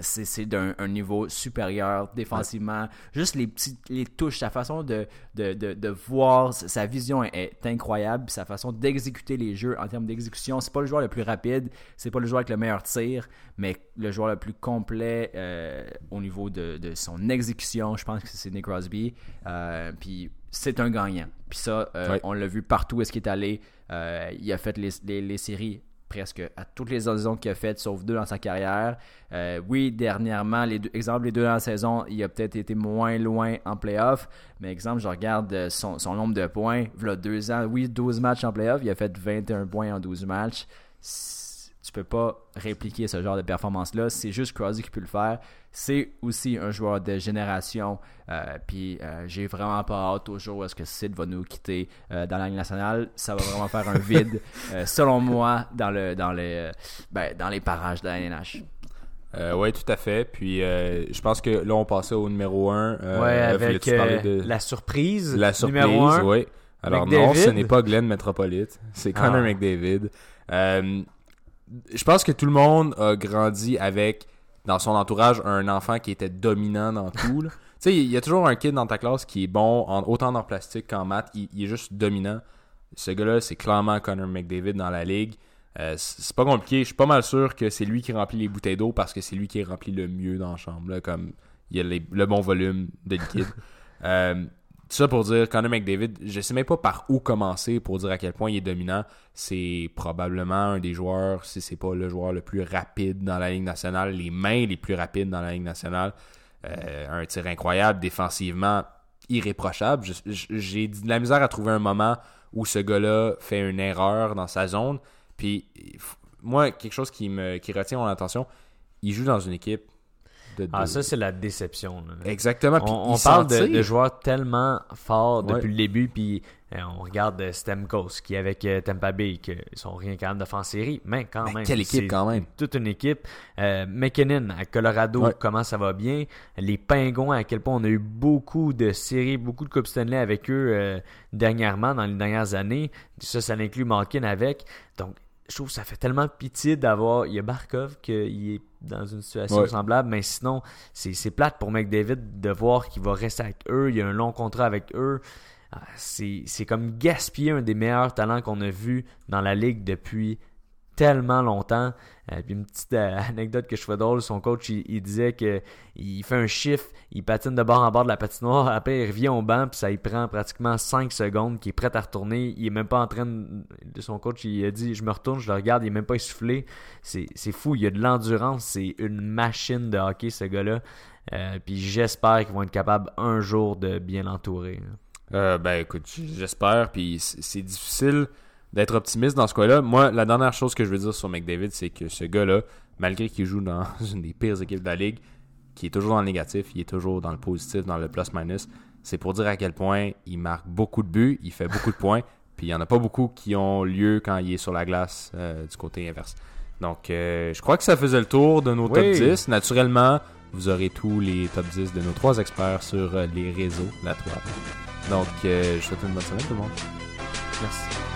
[SPEAKER 1] c'est d'un un niveau supérieur défensivement. Juste les petites les touches, sa façon de, de, de, de voir, sa vision est, est incroyable. Sa façon d'exécuter les jeux en termes d'exécution, c'est pas le joueur le plus rapide, c'est pas le joueur avec le meilleur tir, mais le joueur le plus complet euh, au niveau de, de son exécution. Je pense que c'est Sidney Crosby. Euh, puis c'est un gagnant. Puis ça, euh,
[SPEAKER 3] Ouais.
[SPEAKER 1] on l'a vu partout où est-ce qu'il est allé. Il a fait les, les, les séries presque à toutes les saisons qu'il a faites, sauf deux dans sa carrière. Euh, oui, dernièrement, les deux, exemple, les deux dans la saison, il a peut-être été moins loin en playoff. Mais exemple, je regarde euh, son, son nombre de points. Il deux ans, oui, 12 matchs en playoff. Il a fait 21 points en 12 matchs. Peux pas répliquer ce genre de performance-là. C'est juste Crosby qui peut le faire. C'est aussi un joueur de génération. Euh, puis euh, j'ai vraiment pas hâte au jour où est-ce que Sid va nous quitter euh, dans la Ligue nationale. Ça va vraiment faire un vide, euh, selon moi, dans le dans les euh, ben, dans les parages de la.
[SPEAKER 3] Euh, oui, tout à fait. Puis, euh, je pense que là, on passait au numéro 1.
[SPEAKER 2] ouais, avec euh, la surprise,
[SPEAKER 3] La surprise,
[SPEAKER 2] numéro un.
[SPEAKER 3] oui. Alors
[SPEAKER 2] McDavid.
[SPEAKER 3] non, ce n'est pas Glenn Metropolite, c'est Connor
[SPEAKER 2] Ah.
[SPEAKER 3] McDavid. Je pense que tout le monde a grandi avec, dans son entourage, un enfant qui était dominant dans tout. Tu sais, il y a toujours un kid dans ta classe qui est bon, en, autant en plastique qu'en maths. Il, il est juste dominant. Ce gars-là, c'est clairement Connor McDavid dans la ligue. Euh, c'est pas compliqué. Je suis pas mal sûr que c'est lui qui remplit les bouteilles d'eau parce que c'est lui qui remplit le mieux dans la chambre. Là, comme il y a les- le bon volume de liquide. Euh, ça pour dire, Connor McDavid, je sais même pas par où commencer pour dire à quel point il est dominant. C'est probablement un des joueurs, si c'est pas le joueur le plus rapide dans la Ligue nationale, les mains les plus rapides dans la Ligue nationale. Euh, un tir incroyable défensivement. irréprochable. J'ai de la misère à trouver un moment où ce gars-là fait une erreur dans sa zone. Puis, moi, quelque chose qui me qui retient mon attention, il joue dans une équipe de.
[SPEAKER 2] Ah, ça, c'est la déception. là.
[SPEAKER 3] Exactement. Puis
[SPEAKER 2] On, parle de, joueurs tellement forts
[SPEAKER 3] Ouais.
[SPEAKER 2] depuis le début, puis euh, on regarde euh, Stamkos qui est avec euh, Tampa Bay, qui sont rien capables de faire en série, mais quand
[SPEAKER 3] Mais
[SPEAKER 2] même.
[SPEAKER 3] quelle équipe, quand même.
[SPEAKER 2] Toute une équipe. Euh, McKinnon à Colorado,
[SPEAKER 3] Ouais.
[SPEAKER 2] comment ça va bien? Les Pingouins, à quel point on a eu beaucoup de séries, beaucoup de Coupe Stanley avec eux dernièrement, dans les dernières années. Ça, ça inclut Malkin avec. Donc, je trouve que ça fait tellement pitié d'avoir. Il y a Barkov qui est dans une situation
[SPEAKER 3] Ouais.
[SPEAKER 2] semblable, mais sinon, c'est plate pour McDavid de voir qu'il va rester avec eux. Il y a un long contrat avec eux. Ah, C'est c'est comme gaspiller un des meilleurs talents qu'on a vu dans la ligue depuis tellement longtemps. Euh, puis une petite euh, anecdote que je trouvais drôle, son coach il, disait que il fait un chiffre, il patine de bord en bord de la patinoire, après il revient au banc, puis ça il prend pratiquement 5 secondes, qu'il est prêt à retourner, il est même pas en train de son coach, il a dit je me retourne, je le regarde, il est même pas essoufflé. C'est fou, il a de l'endurance, c'est une machine de hockey ce gars-là. Euh, puis j'espère qu'ils vont être capables un jour de bien l'entourer.
[SPEAKER 3] Euh, ben écoute, j'espère. Puis c'est difficile d'être optimiste dans ce cas-là. Moi, la dernière chose que je veux dire sur McDavid, c'est que ce gars-là, malgré qu'il joue dans une des pires équipes de la ligue, qui est toujours dans le négatif, il est toujours dans le positif, dans le plus-minus, c'est pour dire à quel point il marque beaucoup de buts, il fait beaucoup de points, puis il n'y en a pas beaucoup qui ont lieu quand il est sur la glace euh, du côté inverse. Donc, euh, je crois que ça faisait le tour de nos top
[SPEAKER 2] Oui.
[SPEAKER 3] 10. Naturellement, vous aurez tous les top 10 de nos trois experts sur euh, les réseaux, la toile. Donc, euh, je vous souhaite une bonne semaine tout le monde.
[SPEAKER 2] Merci.